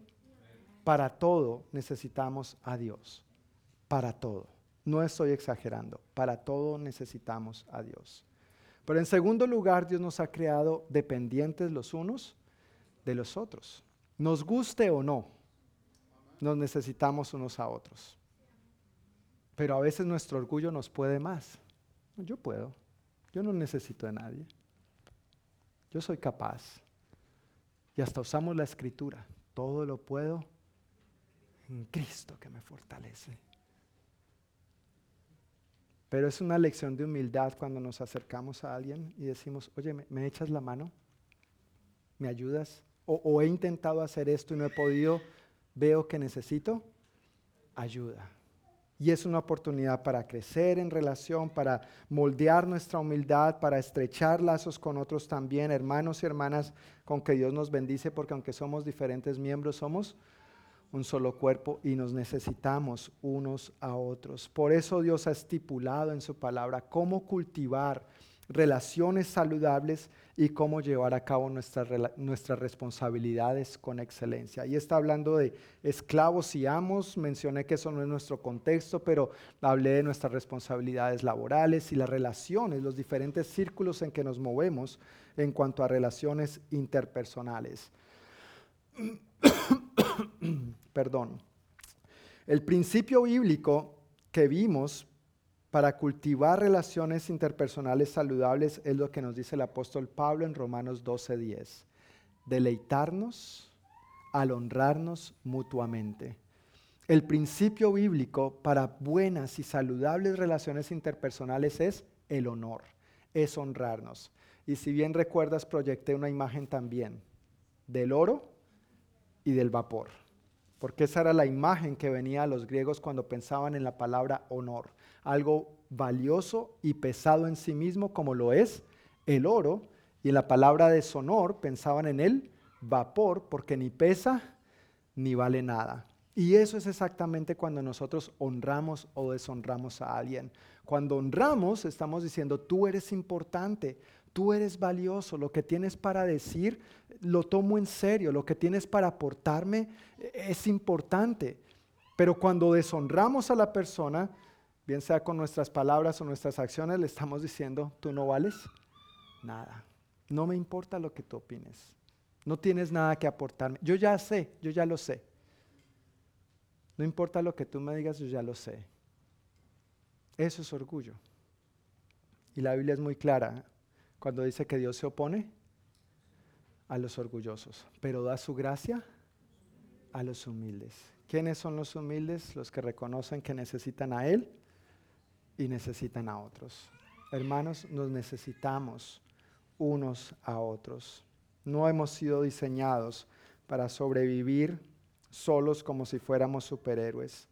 Para todo necesitamos a Dios. Para todo. No estoy exagerando, para todo necesitamos a Dios. Pero en segundo lugar, Dios nos ha creado dependientes los unos de los otros. Nos guste o no, nos necesitamos unos a otros. Pero a veces nuestro orgullo nos puede más. Yo puedo, yo no necesito de nadie. Yo soy capaz. Y hasta usamos la escritura. Todo lo puedo en Cristo que me fortalece. Pero es una lección de humildad cuando nos acercamos a alguien y decimos, oye, ¿me, echas la mano? ¿Me ayudas? O, he intentado hacer esto y no he podido, veo que necesito ayuda. Y es una oportunidad para crecer en relación, para moldear nuestra humildad, para estrechar lazos con otros también, hermanos y hermanas, con que Dios nos bendice, porque aunque somos diferentes miembros, somos un solo cuerpo y nos necesitamos unos a otros. Por eso Dios ha estipulado en su palabra cómo cultivar relaciones saludables y cómo llevar a cabo nuestras, nuestras responsabilidades con excelencia. Y está hablando de esclavos y amos, mencioné que eso no es nuestro contexto, pero hablé de nuestras responsabilidades laborales y las relaciones, los diferentes círculos en que nos movemos en cuanto a relaciones interpersonales. Perdón. El principio bíblico que vimos para cultivar relaciones interpersonales saludables es lo que nos dice el apóstol Pablo en Romanos 12:10. Deleitarnos al honrarnos mutuamente. El principio bíblico para buenas y saludables relaciones interpersonales es el honor, es honrarnos. Y si bien recuerdas, proyecté una imagen también del oro y del vapor, porque esa era la imagen que venía a los griegos cuando pensaban en la palabra honor, algo valioso y pesado en sí mismo como lo es el oro, y en la palabra deshonor pensaban en el vapor, porque ni pesa ni vale nada. Y eso es exactamente cuando nosotros honramos o deshonramos a alguien. Cuando honramos, estamos diciendo, tú eres importante, Tú eres valioso, lo que tienes para decir lo tomo en serio, lo que tienes para aportarme es importante. Pero cuando deshonramos a la persona, bien sea con nuestras palabras o nuestras acciones, le estamos diciendo, tú no vales nada. No me importa lo que tú opines. No tienes nada que aportarme. Yo ya sé, yo ya lo sé. No importa lo que tú me digas, yo ya lo sé. Eso es orgullo. Y la Biblia es muy clara cuando dice que Dios se opone a los orgullosos, pero da su gracia a los humildes. ¿Quiénes son los humildes? Los que reconocen que necesitan a Él y necesitan a otros. Hermanos, nos necesitamos unos a otros. No hemos sido diseñados para sobrevivir solos como si fuéramos superhéroes.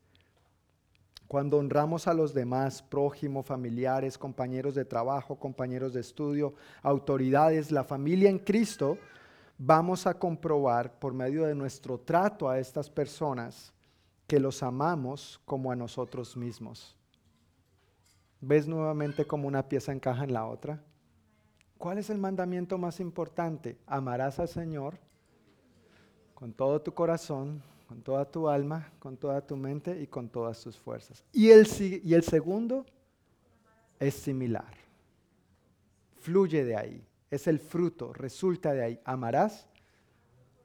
Cuando honramos a los demás, prójimo, familiares, compañeros de trabajo, compañeros de estudio, autoridades, la familia en Cristo, vamos a comprobar por medio de nuestro trato a estas personas que los amamos como a nosotros mismos. ¿Ves nuevamente cómo una pieza encaja en la otra? ¿Cuál es el mandamiento más importante? Amarás al Señor con todo tu corazón, con toda tu alma, con toda tu mente y con todas tus fuerzas. Y el, y el segundo es similar. Fluye de ahí. Es el fruto, resulta de ahí. Amarás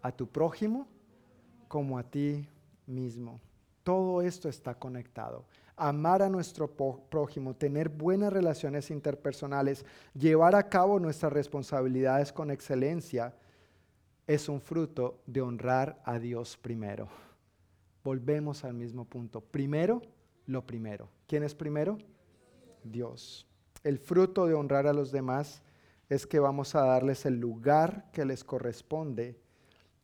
a tu prójimo como a ti mismo. Todo esto está conectado. Amar a nuestro prójimo, tener buenas relaciones interpersonales, llevar a cabo nuestras responsabilidades con excelencia, es un fruto de honrar a Dios primero. Volvemos al mismo punto. Primero, lo primero. ¿Quién es primero? Dios. El fruto de honrar a los demás es que vamos a darles el lugar que les corresponde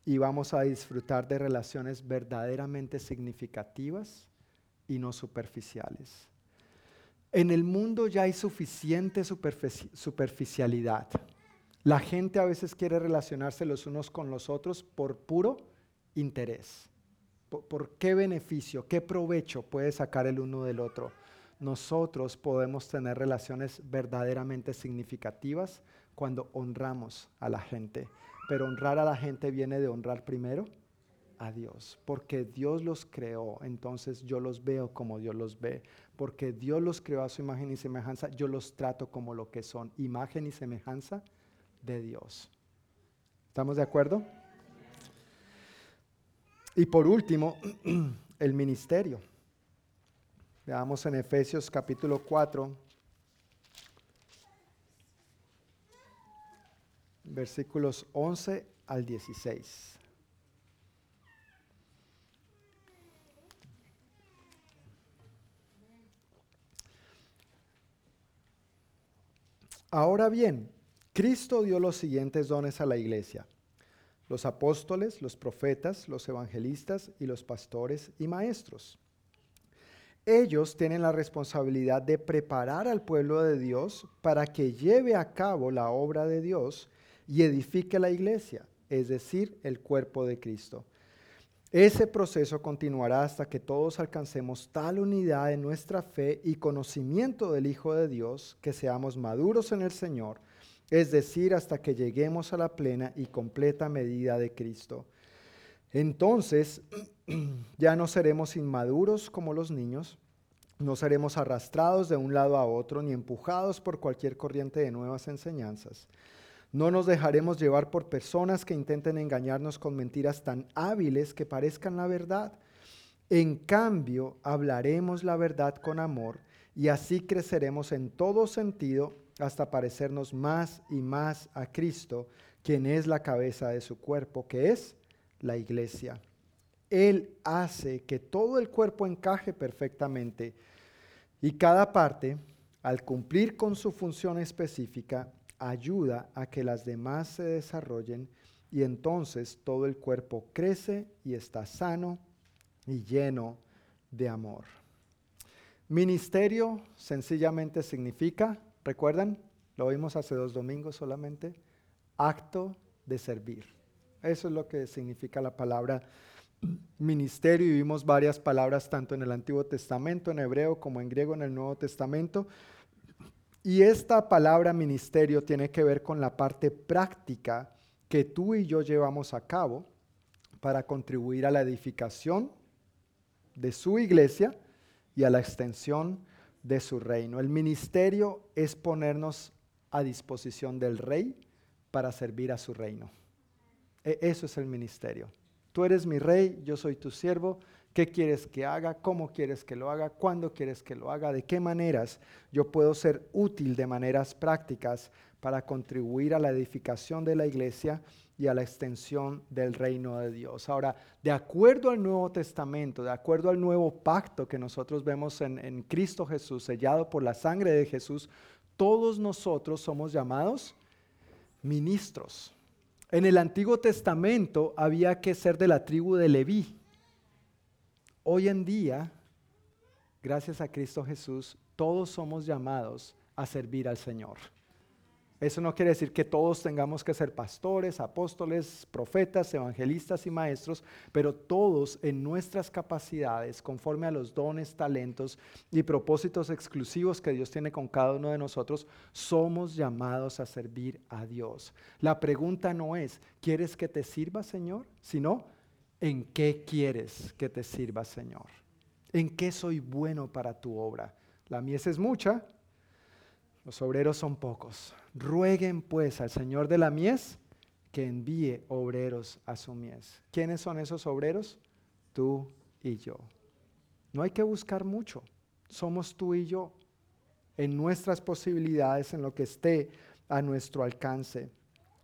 y vamos a disfrutar de relaciones verdaderamente significativas y no superficiales. En el mundo ya hay suficiente superficialidad. La gente a veces quiere relacionarse los unos con los otros por puro interés. ¿Por, qué beneficio, qué provecho puede sacar el uno del otro? Nosotros podemos tener relaciones verdaderamente significativas cuando honramos a la gente. Pero honrar a la gente viene de honrar primero a Dios, porque Dios los creó, entonces yo los veo como Dios los ve, porque Dios los creó a su imagen y semejanza, yo los trato como lo que son, imagen y semejanza de Dios. ¿Estamos de acuerdo? Y por último, el ministerio. Veamos en Efesios capítulo 4, versículos 11 al 16. Ahora bien, Cristo dio los siguientes dones a la iglesia. Los apóstoles, los profetas, los evangelistas y los pastores y maestros. Ellos tienen la responsabilidad de preparar al pueblo de Dios para que lleve a cabo la obra de Dios y edifique la iglesia, es decir, el cuerpo de Cristo. Ese proceso continuará hasta que todos alcancemos tal unidad en nuestra fe y conocimiento del Hijo de Dios que seamos maduros en el Señor es decir, hasta que lleguemos a la plena y completa medida de Cristo. Entonces, ya no seremos inmaduros como los niños, no seremos arrastrados de un lado a otro ni empujados por cualquier corriente de nuevas enseñanzas. No nos dejaremos llevar por personas que intenten engañarnos con mentiras tan hábiles que parezcan la verdad. En cambio, hablaremos la verdad con amor y así creceremos en todo sentido hasta parecernos más y más a Cristo, quien es la cabeza de su cuerpo, que es la iglesia. Él hace que todo el cuerpo encaje perfectamente y cada parte, al cumplir con su función específica, ayuda a que las demás se desarrollen y entonces todo el cuerpo crece y está sano y lleno de amor. Ministerio sencillamente significa ¿Recuerdan? Lo vimos hace dos domingos solamente. Acto de servir. Eso es lo que significa la palabra ministerio y vimos varias palabras tanto en el Antiguo Testamento, en hebreo, como en griego en el Nuevo Testamento. Y esta palabra ministerio tiene que ver con la parte práctica que tú y yo llevamos a cabo para contribuir a la edificación de su iglesia y a la extensión de su reino. El ministerio es ponernos a disposición del rey para servir a su reino. E, eso es el ministerio. Tú eres mi rey, yo soy tu siervo. ¿Qué quieres que haga? ¿Cómo quieres que lo haga? ¿Cuándo quieres que lo haga? ¿De qué maneras yo puedo ser útil de maneras prácticas para contribuir a la edificación de la iglesia y a la extensión del reino de Dios. Ahora, de acuerdo al Nuevo Testamento, de acuerdo al nuevo pacto que nosotros vemos en, Cristo Jesús, sellado por la sangre de Jesús, todos nosotros somos llamados ministros. En el Antiguo Testamento había que ser de la tribu de Leví. Hoy en día, gracias a Cristo Jesús, todos somos llamados a servir al Señor. Eso no quiere decir que todos tengamos que ser pastores, apóstoles, profetas, evangelistas y maestros, pero todos en nuestras capacidades, conforme a los dones, talentos y propósitos exclusivos que Dios tiene con cada uno de nosotros, somos llamados a servir a Dios. La pregunta no es, ¿quieres que te sirva, Señor? Sino, ¿en qué quieres que te sirva, Señor? ¿En qué soy bueno para tu obra? La mies es mucha, los obreros son pocos. Rueguen pues al Señor de la mies que envíe obreros a su mies. ¿Quiénes son esos obreros? Tú y yo. No hay que buscar mucho. Somos tú y yo en nuestras posibilidades, en lo que esté a nuestro alcance.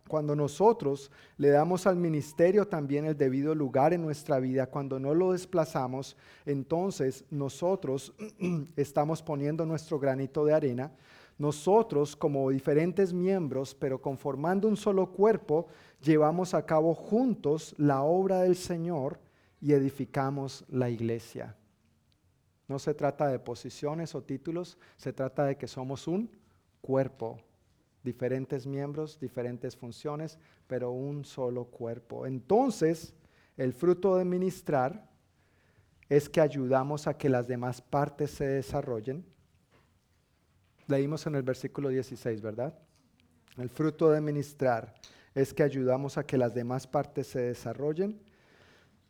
Cuando nosotros le damos al ministerio también el debido lugar en nuestra vida, cuando no lo desplazamos, entonces nosotros estamos poniendo nuestro granito de arena nosotros como diferentes miembros, pero conformando un solo cuerpo, llevamos a cabo juntos la obra del Señor y edificamos la iglesia. No se trata de posiciones o títulos, se trata de que somos un cuerpo, diferentes miembros, diferentes funciones, pero un solo cuerpo. Entonces, el fruto de ministrar es que ayudamos a que las demás partes se desarrollen Leímos en el versículo 16, ¿verdad? El fruto de ministrar es que ayudamos a que las demás partes se desarrollen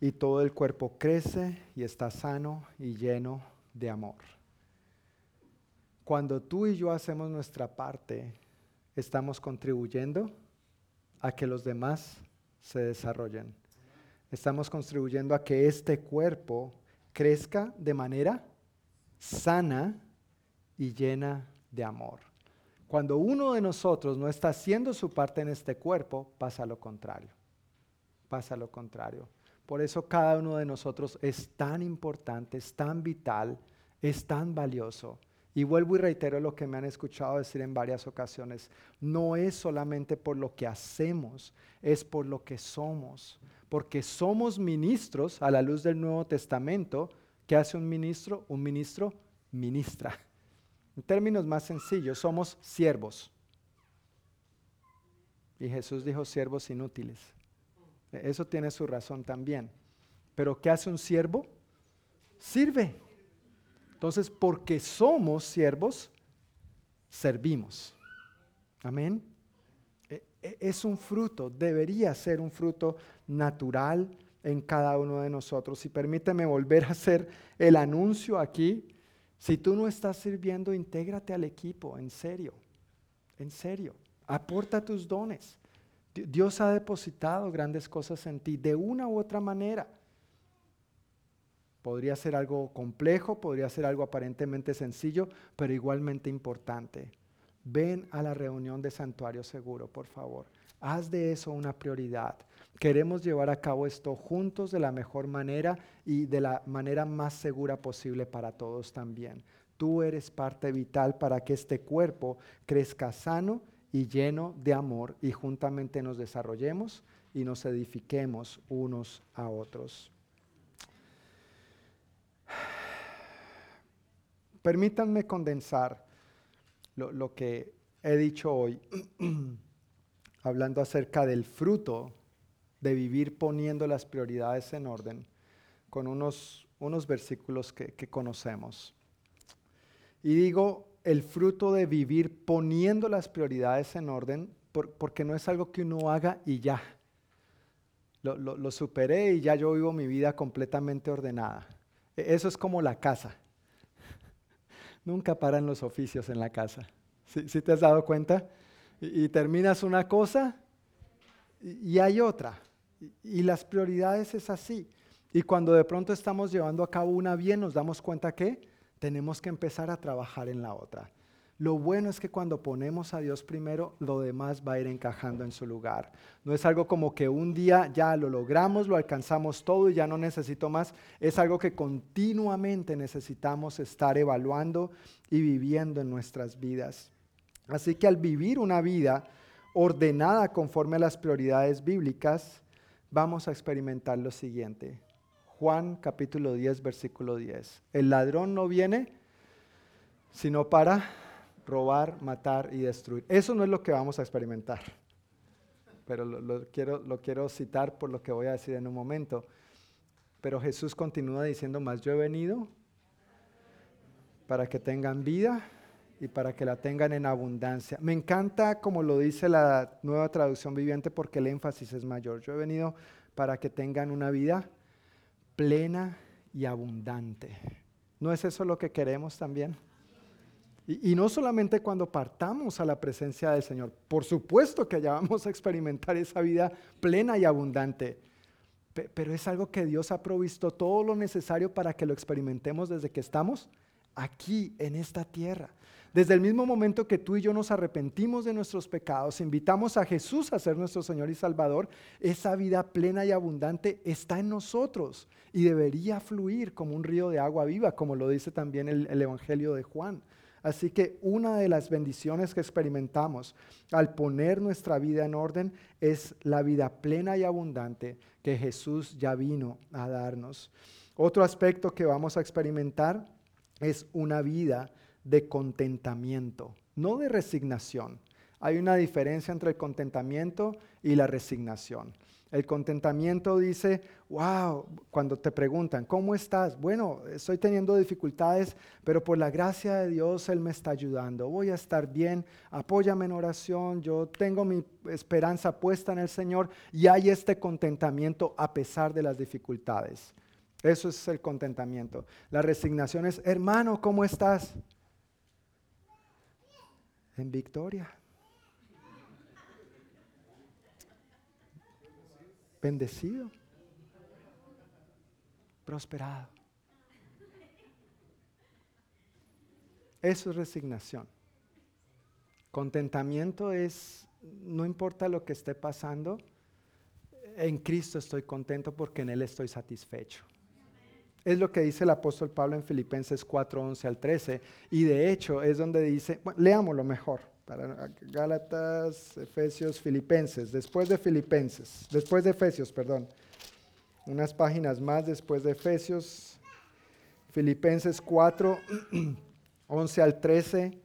y todo el cuerpo crece y está sano y lleno de amor. Cuando tú y yo hacemos nuestra parte, estamos contribuyendo a que los demás se desarrollen. Estamos contribuyendo a que este cuerpo crezca de manera sana y llena de amor. Cuando uno de nosotros no está haciendo su parte en este cuerpo, pasa lo contrario. Pasa lo contrario. Por eso cada uno de nosotros es tan importante, es tan vital, es tan valioso. Y vuelvo y reitero lo que me han escuchado decir en varias ocasiones. No es solamente por lo que hacemos, es por lo que somos. Porque somos ministros a la luz del Nuevo Testamento. ¿Qué hace un ministro? Un ministro ministra. En términos más sencillos, somos siervos. Y Jesús dijo siervos inútiles. Eso tiene su razón también. Pero ¿qué hace un siervo? Sirve. Entonces, porque somos siervos, servimos. Amén. E-, e-, es un fruto, debería ser un fruto natural en cada uno de nosotros. Y permíteme volver a hacer el anuncio aquí si tú no estás sirviendo, intégrate al equipo, en serio, en serio. Aporta tus dones. Dios ha depositado grandes cosas en ti de una u otra manera. Podría ser algo complejo, podría ser algo aparentemente sencillo, pero igualmente importante. Ven a la reunión de Santuario Seguro, por favor. Haz de eso una prioridad. Queremos llevar a cabo esto juntos de la mejor manera y de la manera más segura posible para todos también. Tú eres parte vital para que este cuerpo crezca sano y lleno de amor y juntamente nos desarrollemos y nos edifiquemos unos a otros. Permítanme condensar lo, que he dicho hoy. hablando acerca del fruto de vivir poniendo las prioridades en orden, con unos, unos versículos que, conocemos. Y digo el fruto de vivir poniendo las prioridades en orden, porque no es algo que uno haga y ya. Lo, superé y ya yo vivo mi vida completamente ordenada. E, eso es como la casa. Nunca paran los oficios en la casa. ¿Sí, te has dado cuenta? y, terminas una cosa y, hay otra. Y, las prioridades es así. Y cuando de pronto estamos llevando a cabo una bien, nos damos cuenta que tenemos que empezar a trabajar en la otra. Lo bueno es que cuando ponemos a Dios primero, lo demás va a ir encajando en su lugar. No es algo como que un día ya lo logramos, lo alcanzamos todo y ya no necesito más. Es algo que continuamente necesitamos estar evaluando y viviendo en nuestras vidas. Así que al vivir una vida ordenada conforme a las prioridades bíblicas, vamos a experimentar lo siguiente. Juan capítulo 10, versículo 10. El ladrón no viene sino para robar, matar y destruir. Eso no es lo que vamos a experimentar, pero lo, quiero, quiero citar por lo que voy a decir en un momento. Pero Jesús continúa diciendo, más yo he venido para que tengan vida y para que la tengan en abundancia. Me encanta como lo dice la nueva traducción viviente porque el énfasis es mayor. Yo he venido para que tengan una vida plena y abundante. ¿No es eso lo que queremos también? Y, no solamente cuando partamos a la presencia del Señor, por supuesto que allá vamos a experimentar esa vida plena y abundante, pero es algo que Dios ha provisto todo lo necesario para que lo experimentemos desde que estamos aquí en esta tierra. Desde el mismo momento que tú y yo nos arrepentimos de nuestros pecados, invitamos a Jesús a ser nuestro Señor y Salvador, esa vida plena y abundante está en nosotros y debería fluir como un río de agua viva, como lo dice también el, el Evangelio de Juan. Así que una de las bendiciones que experimentamos al poner nuestra vida en orden es la vida plena y abundante que Jesús ya vino a darnos. Otro aspecto que vamos a experimentar es una vida de contentamiento, no de resignación. Hay una diferencia entre el contentamiento y la resignación. El contentamiento dice, wow, cuando te preguntan, ¿cómo estás? Bueno, estoy teniendo dificultades, pero por la gracia de Dios Él me está ayudando. Voy a estar bien, apóyame en oración, yo tengo mi esperanza puesta en el Señor y hay este contentamiento a pesar de las dificultades. Eso es el contentamiento. La resignación es, hermano, ¿cómo estás? En victoria. Bendecido. Prosperado. Eso es resignación. Contentamiento es, no importa lo que esté pasando, en Cristo estoy contento porque en Él estoy satisfecho. Es lo que dice el apóstol Pablo en Filipenses 4, 11 al 13. Y de hecho es donde dice, bueno, leámoslo mejor. Para Gálatas, Efesios, Filipenses, después de Filipenses, después de Efesios, perdón. Unas páginas más después de Efesios, Filipenses 4, 11 al 13.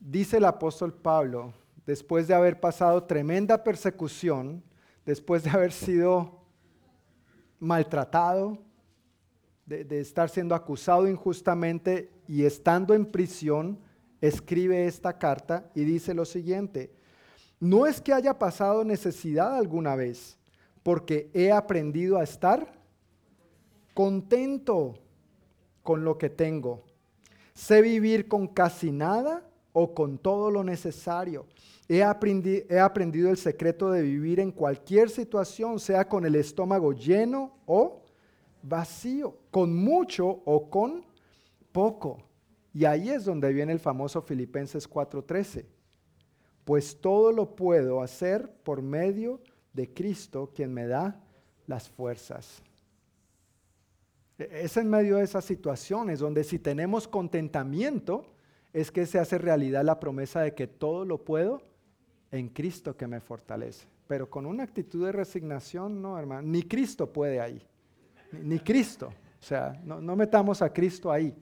Dice el apóstol Pablo, después de haber pasado tremenda persecución, después de haber sido maltratado, de, estar siendo acusado injustamente y estando en prisión, escribe esta carta y dice lo siguiente, no es que haya pasado necesidad alguna vez, porque he aprendido a estar contento con lo que tengo. Sé vivir con casi nada o con todo lo necesario. He, aprendido el secreto de vivir en cualquier situación, sea con el estómago lleno o vacío, con mucho o con poco. Y ahí es donde viene el famoso Filipenses 4:13. Pues todo lo puedo hacer por medio de Cristo, quien me da las fuerzas. E, es en medio de esas situaciones donde si tenemos contentamiento, es que se hace realidad la promesa de que todo lo puedo en Cristo que me fortalece. Pero con una actitud de resignación, no, hermano, ni Cristo puede ahí. Ni, Cristo. O sea, no, no metamos a Cristo ahí.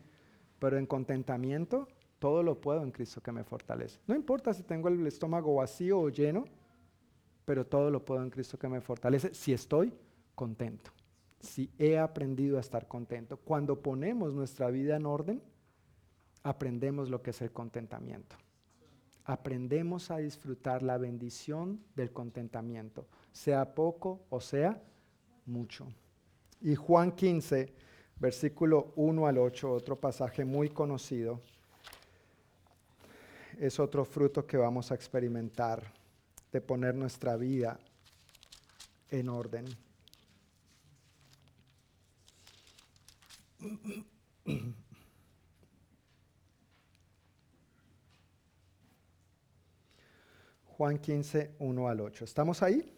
Pero en contentamiento, todo lo puedo en Cristo que me fortalece. No importa si tengo el estómago vacío o lleno, pero todo lo puedo en Cristo que me fortalece si estoy contento. Si he aprendido a estar contento. Cuando ponemos nuestra vida en orden, aprendemos lo que es el contentamiento aprendemos a disfrutar la bendición del contentamiento, sea poco o sea mucho. Y Juan 15, versículo 1 al 8, otro pasaje muy conocido, es otro fruto que vamos a experimentar de poner nuestra vida en orden. Juan 15, 1 al 8. ¿Estamos ahí?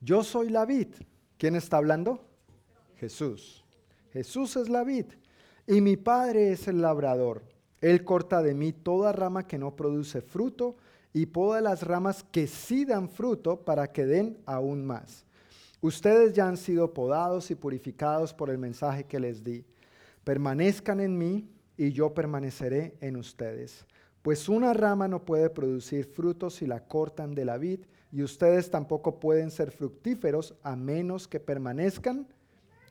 Yo soy la vid. ¿Quién está hablando? Jesús. Jesús es la vid. Y mi Padre es el labrador. Él corta de mí toda rama que no produce fruto y poda las ramas que sí dan fruto para que den aún más. Ustedes ya han sido podados y purificados por el mensaje que les di. Permanezcan en mí y yo permaneceré en ustedes. Pues una rama no puede producir frutos si la cortan de la vid, y ustedes tampoco pueden ser fructíferos a menos que permanezcan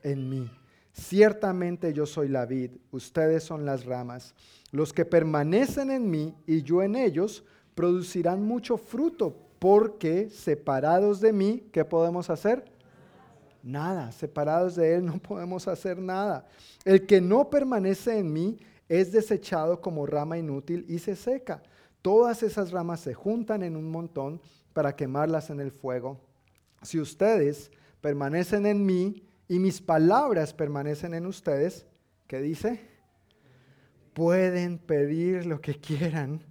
en mí. Ciertamente yo soy la vid, ustedes son las ramas. Los que permanecen en mí y yo en ellos producirán mucho fruto, porque separados de mí, ¿qué podemos hacer? Nada, separados de Él no podemos hacer nada. El que no permanece en mí es desechado como rama inútil y se seca. Todas esas ramas se juntan en un montón para quemarlas en el fuego. Si ustedes permanecen en mí y mis palabras permanecen en ustedes, ¿qué dice? Pueden pedir lo que quieran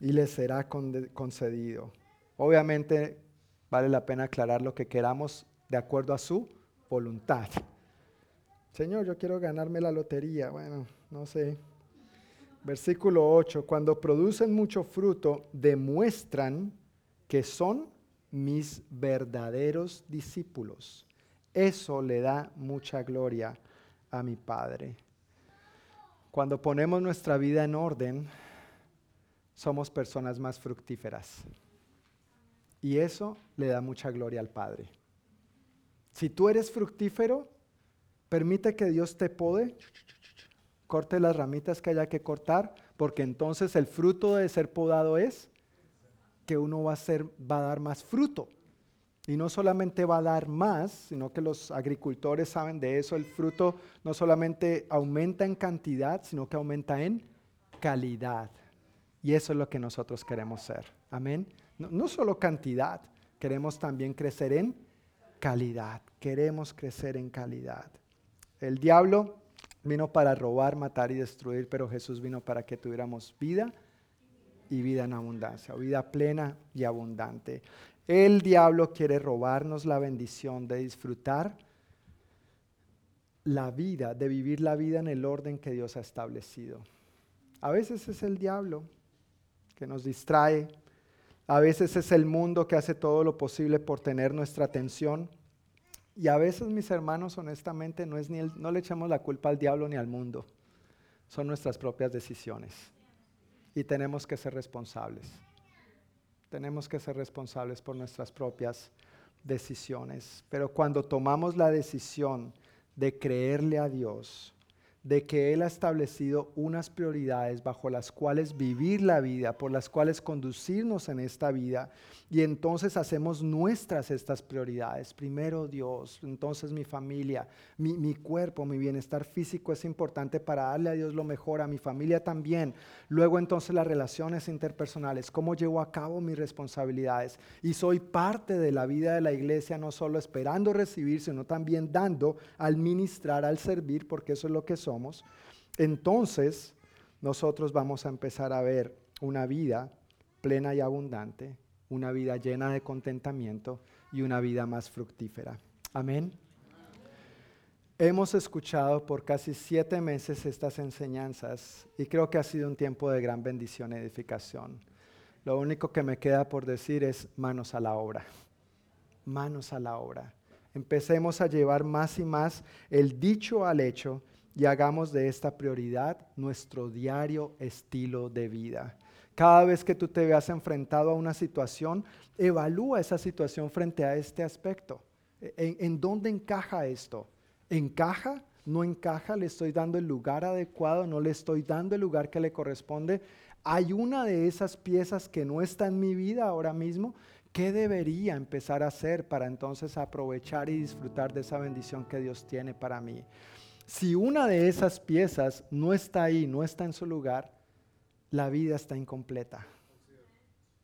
y les será concedido. Obviamente vale la pena aclarar lo que queramos de acuerdo a su voluntad. Señor, yo quiero ganarme la lotería. Bueno, no sé. Versículo 8, cuando producen mucho fruto, demuestran que son mis verdaderos discípulos. Eso le da mucha gloria a mi Padre. Cuando ponemos nuestra vida en orden, somos personas más fructíferas. Y eso le da mucha gloria al Padre. Si tú eres fructífero, permite que Dios te pode, corte las ramitas que haya que cortar, porque entonces el fruto de ser podado es que uno va a, ser, va a dar más fruto. Y no solamente va a dar más, sino que los agricultores saben de eso. El fruto no solamente aumenta en cantidad, sino que aumenta en calidad. Y eso es lo que nosotros queremos ser. Amén. No, no solo cantidad, queremos también crecer en calidad. Queremos crecer en calidad. El diablo vino para robar, matar y destruir, pero Jesús vino para que tuviéramos vida y vida en abundancia, vida plena y abundante. El diablo quiere robarnos la bendición de disfrutar la vida, de vivir la vida en el orden que Dios ha establecido. A veces es el diablo que nos distrae, a veces es el mundo que hace todo lo posible por tener nuestra atención. Y a veces, mis hermanos, honestamente, no, es ni no le echamos la culpa al diablo ni al mundo. Son nuestras propias decisiones. Y tenemos que ser responsables. Tenemos que ser responsables por nuestras propias decisiones. Pero cuando tomamos la decisión de creerle a Dios, de que Él ha establecido unas prioridades bajo las cuales vivir la vida, por las cuales conducirnos en esta vida. Y entonces hacemos nuestras estas prioridades. Primero Dios, entonces mi familia, mi, cuerpo, mi bienestar físico es importante para darle a Dios lo mejor, a mi familia también. Luego entonces las relaciones interpersonales, cómo llevo a cabo mis responsabilidades. Y soy parte de la vida de la iglesia, no solo esperando recibir, sino también dando al ministrar, al servir, porque eso es lo que entonces nosotros vamos a empezar a ver una vida plena y abundante, una vida llena de contentamiento y una vida más fructífera. Amén. Hemos escuchado por casi siete meses estas enseñanzas y creo que ha sido un tiempo de gran bendición y edificación. Lo único que me queda por decir es manos a la obra, manos a la obra. Empecemos a llevar más y más el dicho al hecho y hagamos de esta prioridad nuestro diario estilo de vida. Cada vez que tú te veas enfrentado a una situación, evalúa esa situación frente a este aspecto. ¿En, en dónde encaja esto? ¿Encaja? ¿No encaja? ¿Le estoy dando el lugar adecuado? ¿No le estoy dando el lugar que le corresponde? ¿Hay una de esas piezas que no está en mi vida ahora mismo? ¿Qué debería empezar a hacer para entonces aprovechar y disfrutar de esa bendición que Dios tiene para mí? Si una de esas piezas no está ahí, no está en su lugar, la vida está incompleta.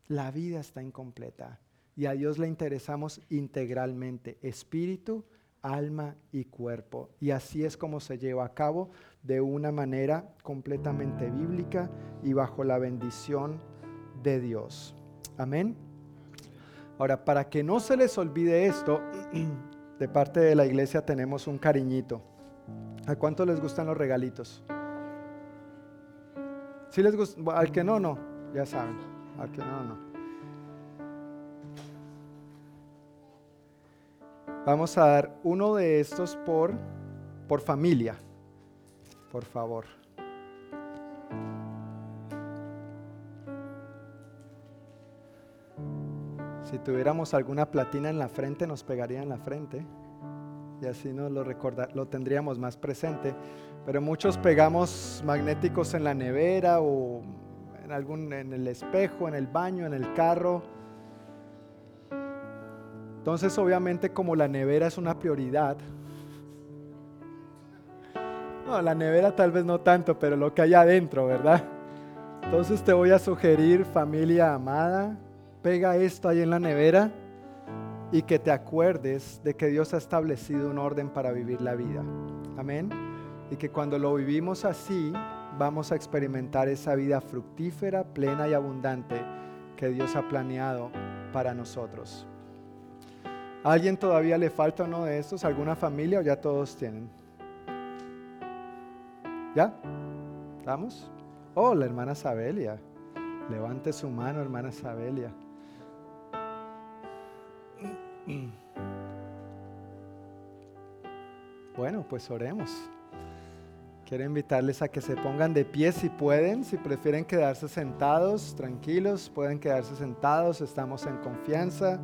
La vida está incompleta. Y a Dios le interesamos integralmente, espíritu, alma y cuerpo. Y así es como se lleva a cabo de una manera completamente bíblica y bajo la bendición de Dios. Amén. Ahora, para que no se les olvide esto, de parte de la iglesia tenemos un cariñito. ¿A cuánto les gustan los regalitos? Si les gusta, al que no, no, ya saben. Al que no, no. Vamos a dar uno de estos por, por familia, por favor. Si tuviéramos alguna platina en la frente, nos pegaría en la frente y así nos lo, recordar, lo tendríamos más presente. Pero muchos pegamos magnéticos en la nevera o en, algún, en el espejo, en el baño, en el carro. Entonces, obviamente, como la nevera es una prioridad, no, la nevera tal vez no tanto, pero lo que hay adentro, ¿verdad? Entonces te voy a sugerir, familia amada, pega esto ahí en la nevera y que te acuerdes de que Dios ha establecido un orden para vivir la vida. Amén. Y que cuando lo vivimos así, vamos a experimentar esa vida fructífera, plena y abundante que Dios ha planeado para nosotros. ¿A alguien todavía le falta uno de estos? ¿Alguna familia o ya todos tienen? ¿Ya? ¿Estamos? Oh, la hermana Sabelia. Levante su mano, hermana Sabelia. Bueno, pues oremos. Quiero invitarles a que se pongan de pie si pueden, si prefieren quedarse sentados, tranquilos, pueden quedarse sentados, estamos en confianza.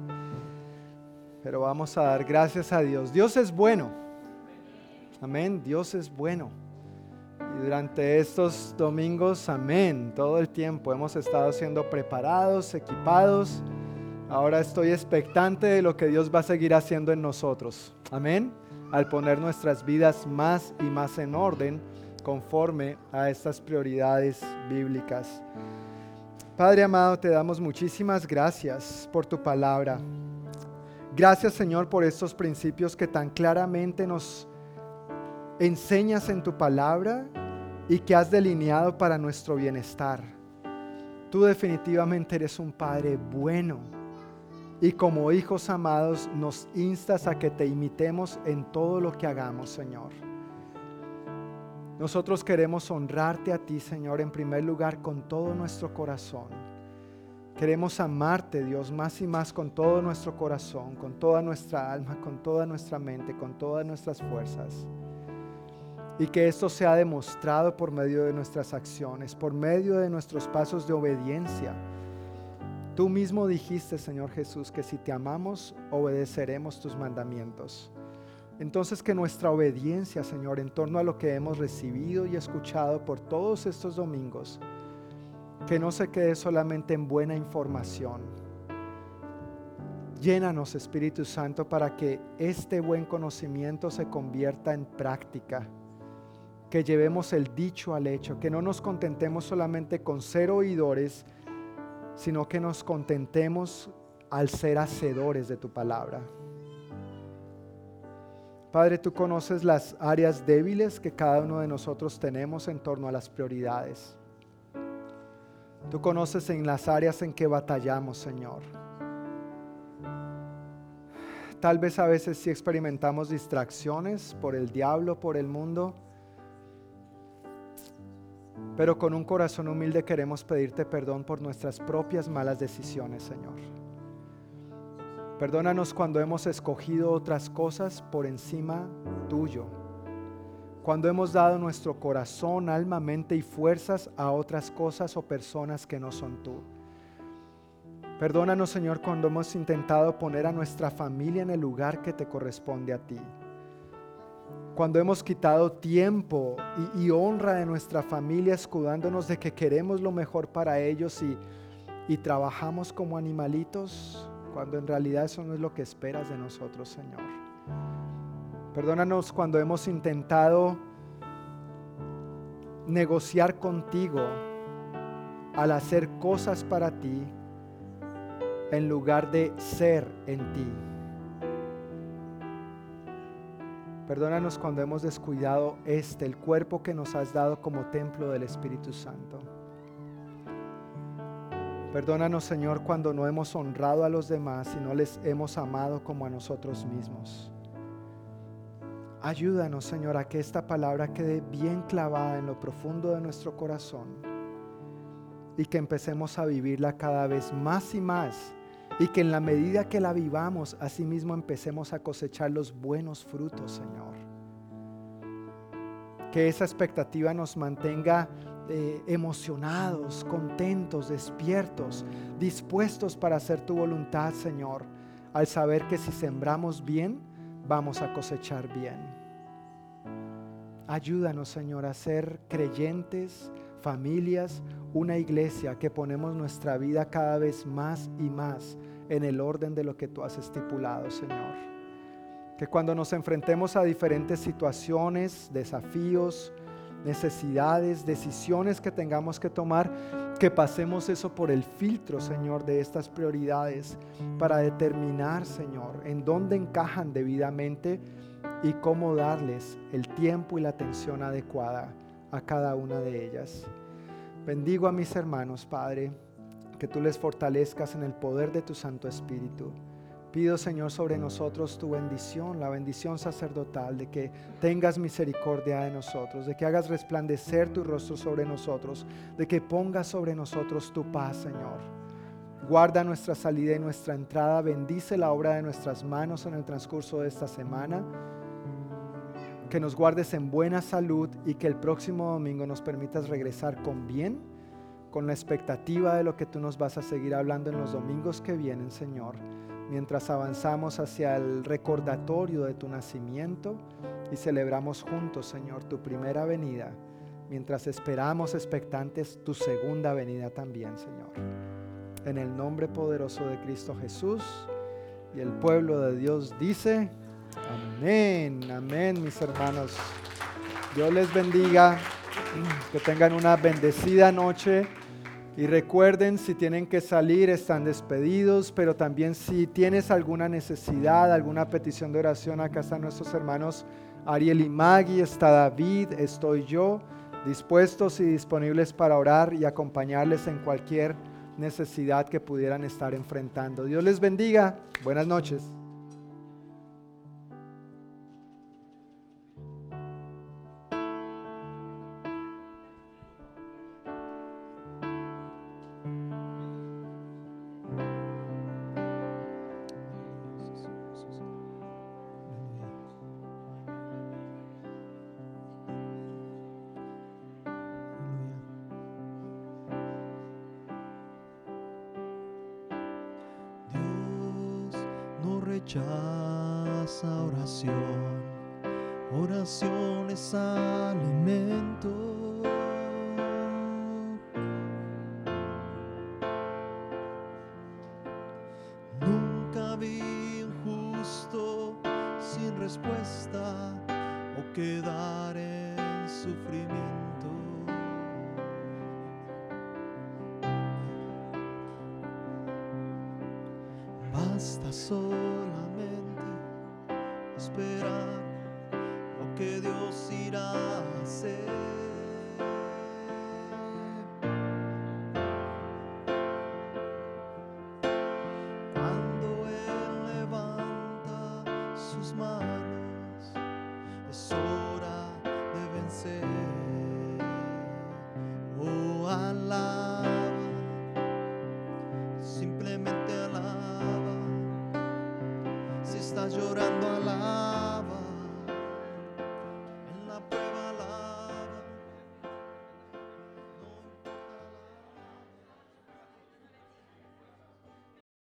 Pero vamos a dar gracias a Dios. Dios es bueno. Amén, Dios es bueno. Y durante estos domingos, amén, todo el tiempo hemos estado siendo preparados, equipados. Ahora estoy expectante de lo que Dios va a seguir haciendo en nosotros. Amén. Al poner nuestras vidas más y más en orden conforme a estas prioridades bíblicas. Padre amado, te damos muchísimas gracias por tu palabra. Gracias Señor por estos principios que tan claramente nos enseñas en tu palabra y que has delineado para nuestro bienestar. Tú definitivamente eres un Padre bueno y como hijos amados nos instas a que te imitemos en todo lo que hagamos, Señor. Nosotros queremos honrarte a ti, Señor, en primer lugar con todo nuestro corazón. Queremos amarte, Dios, más y más con todo nuestro corazón, con toda nuestra alma, con toda nuestra mente, con todas nuestras fuerzas. Y que esto sea demostrado por medio de nuestras acciones, por medio de nuestros pasos de obediencia Tú mismo dijiste, Señor Jesús, que si te amamos, obedeceremos tus mandamientos. Entonces que nuestra obediencia, Señor, en torno a lo que hemos recibido y escuchado por todos estos domingos, que no se quede solamente en buena información. Llénanos, Espíritu Santo, para que este buen conocimiento se convierta en práctica. Que llevemos el dicho al hecho, que no nos contentemos solamente con ser oidores, sino que nos contentemos al ser hacedores de tu palabra. Padre, tú conoces las áreas débiles que cada uno de nosotros tenemos en torno a las prioridades. Tú conoces en las áreas en que batallamos, Señor. Tal vez a veces sí experimentamos distracciones por el diablo, por el mundo pero con un corazón humilde queremos pedirte perdón por nuestras propias malas decisiones, Señor. Perdónanos cuando hemos escogido otras cosas por encima tuyo. Cuando hemos dado nuestro corazón, alma, mente y fuerzas a otras cosas o personas que no son tú. Perdónanos, Señor, cuando hemos intentado poner a nuestra familia en el lugar que te corresponde a ti cuando hemos quitado tiempo y, honra de nuestra familia escudándonos de que queremos lo mejor para ellos y, trabajamos como animalitos, cuando en realidad eso no es lo que esperas de nosotros, Señor. Perdónanos cuando hemos intentado negociar contigo al hacer cosas para ti en lugar de ser en ti. Perdónanos cuando hemos descuidado este, el cuerpo que nos has dado como templo del Espíritu Santo. Perdónanos, Señor, cuando no hemos honrado a los demás y no les hemos amado como a nosotros mismos. Ayúdanos, Señor, a que esta palabra quede bien clavada en lo profundo de nuestro corazón y que empecemos a vivirla cada vez más y más y que en la medida que la vivamos, asimismo empecemos a cosechar los buenos frutos, Señor. Que esa expectativa nos mantenga eh, emocionados, contentos, despiertos, dispuestos para hacer tu voluntad, Señor, al saber que si sembramos bien, vamos a cosechar bien. Ayúdanos, Señor, a ser creyentes, familias, una iglesia que ponemos nuestra vida cada vez más y más en el orden de lo que tú has estipulado, Señor. Que cuando nos enfrentemos a diferentes situaciones, desafíos, necesidades, decisiones que tengamos que tomar, que pasemos eso por el filtro, Señor, de estas prioridades para determinar, Señor, en dónde encajan debidamente y cómo darles el tiempo y la atención adecuada a cada una de ellas. Bendigo a mis hermanos, Padre, que tú les fortalezcas en el poder de tu Santo Espíritu. Pido, Señor, sobre nosotros tu bendición, la bendición sacerdotal, de que tengas misericordia de nosotros, de que hagas resplandecer tu rostro sobre nosotros, de que pongas sobre nosotros tu paz, Señor. Guarda nuestra salida y nuestra entrada, bendice la obra de nuestras manos en el transcurso de esta semana que nos guardes en buena salud y que el próximo domingo nos permitas regresar con bien, con la expectativa de lo que tú nos vas a seguir hablando en los domingos que vienen, Señor, mientras avanzamos hacia el recordatorio de tu nacimiento y celebramos juntos, Señor, tu primera venida, mientras esperamos expectantes tu segunda venida también, Señor. En el nombre poderoso de Cristo Jesús y el pueblo de Dios dice, Amén, amén, mis hermanos. Dios les bendiga, que tengan una bendecida noche. Y recuerden, si tienen que salir, están despedidos, pero también si tienes alguna necesidad, alguna petición de oración, acá están nuestros hermanos Ariel y Maggie, está David, estoy yo, dispuestos y disponibles para orar y acompañarles en cualquier necesidad que pudieran estar enfrentando. Dios les bendiga, buenas noches.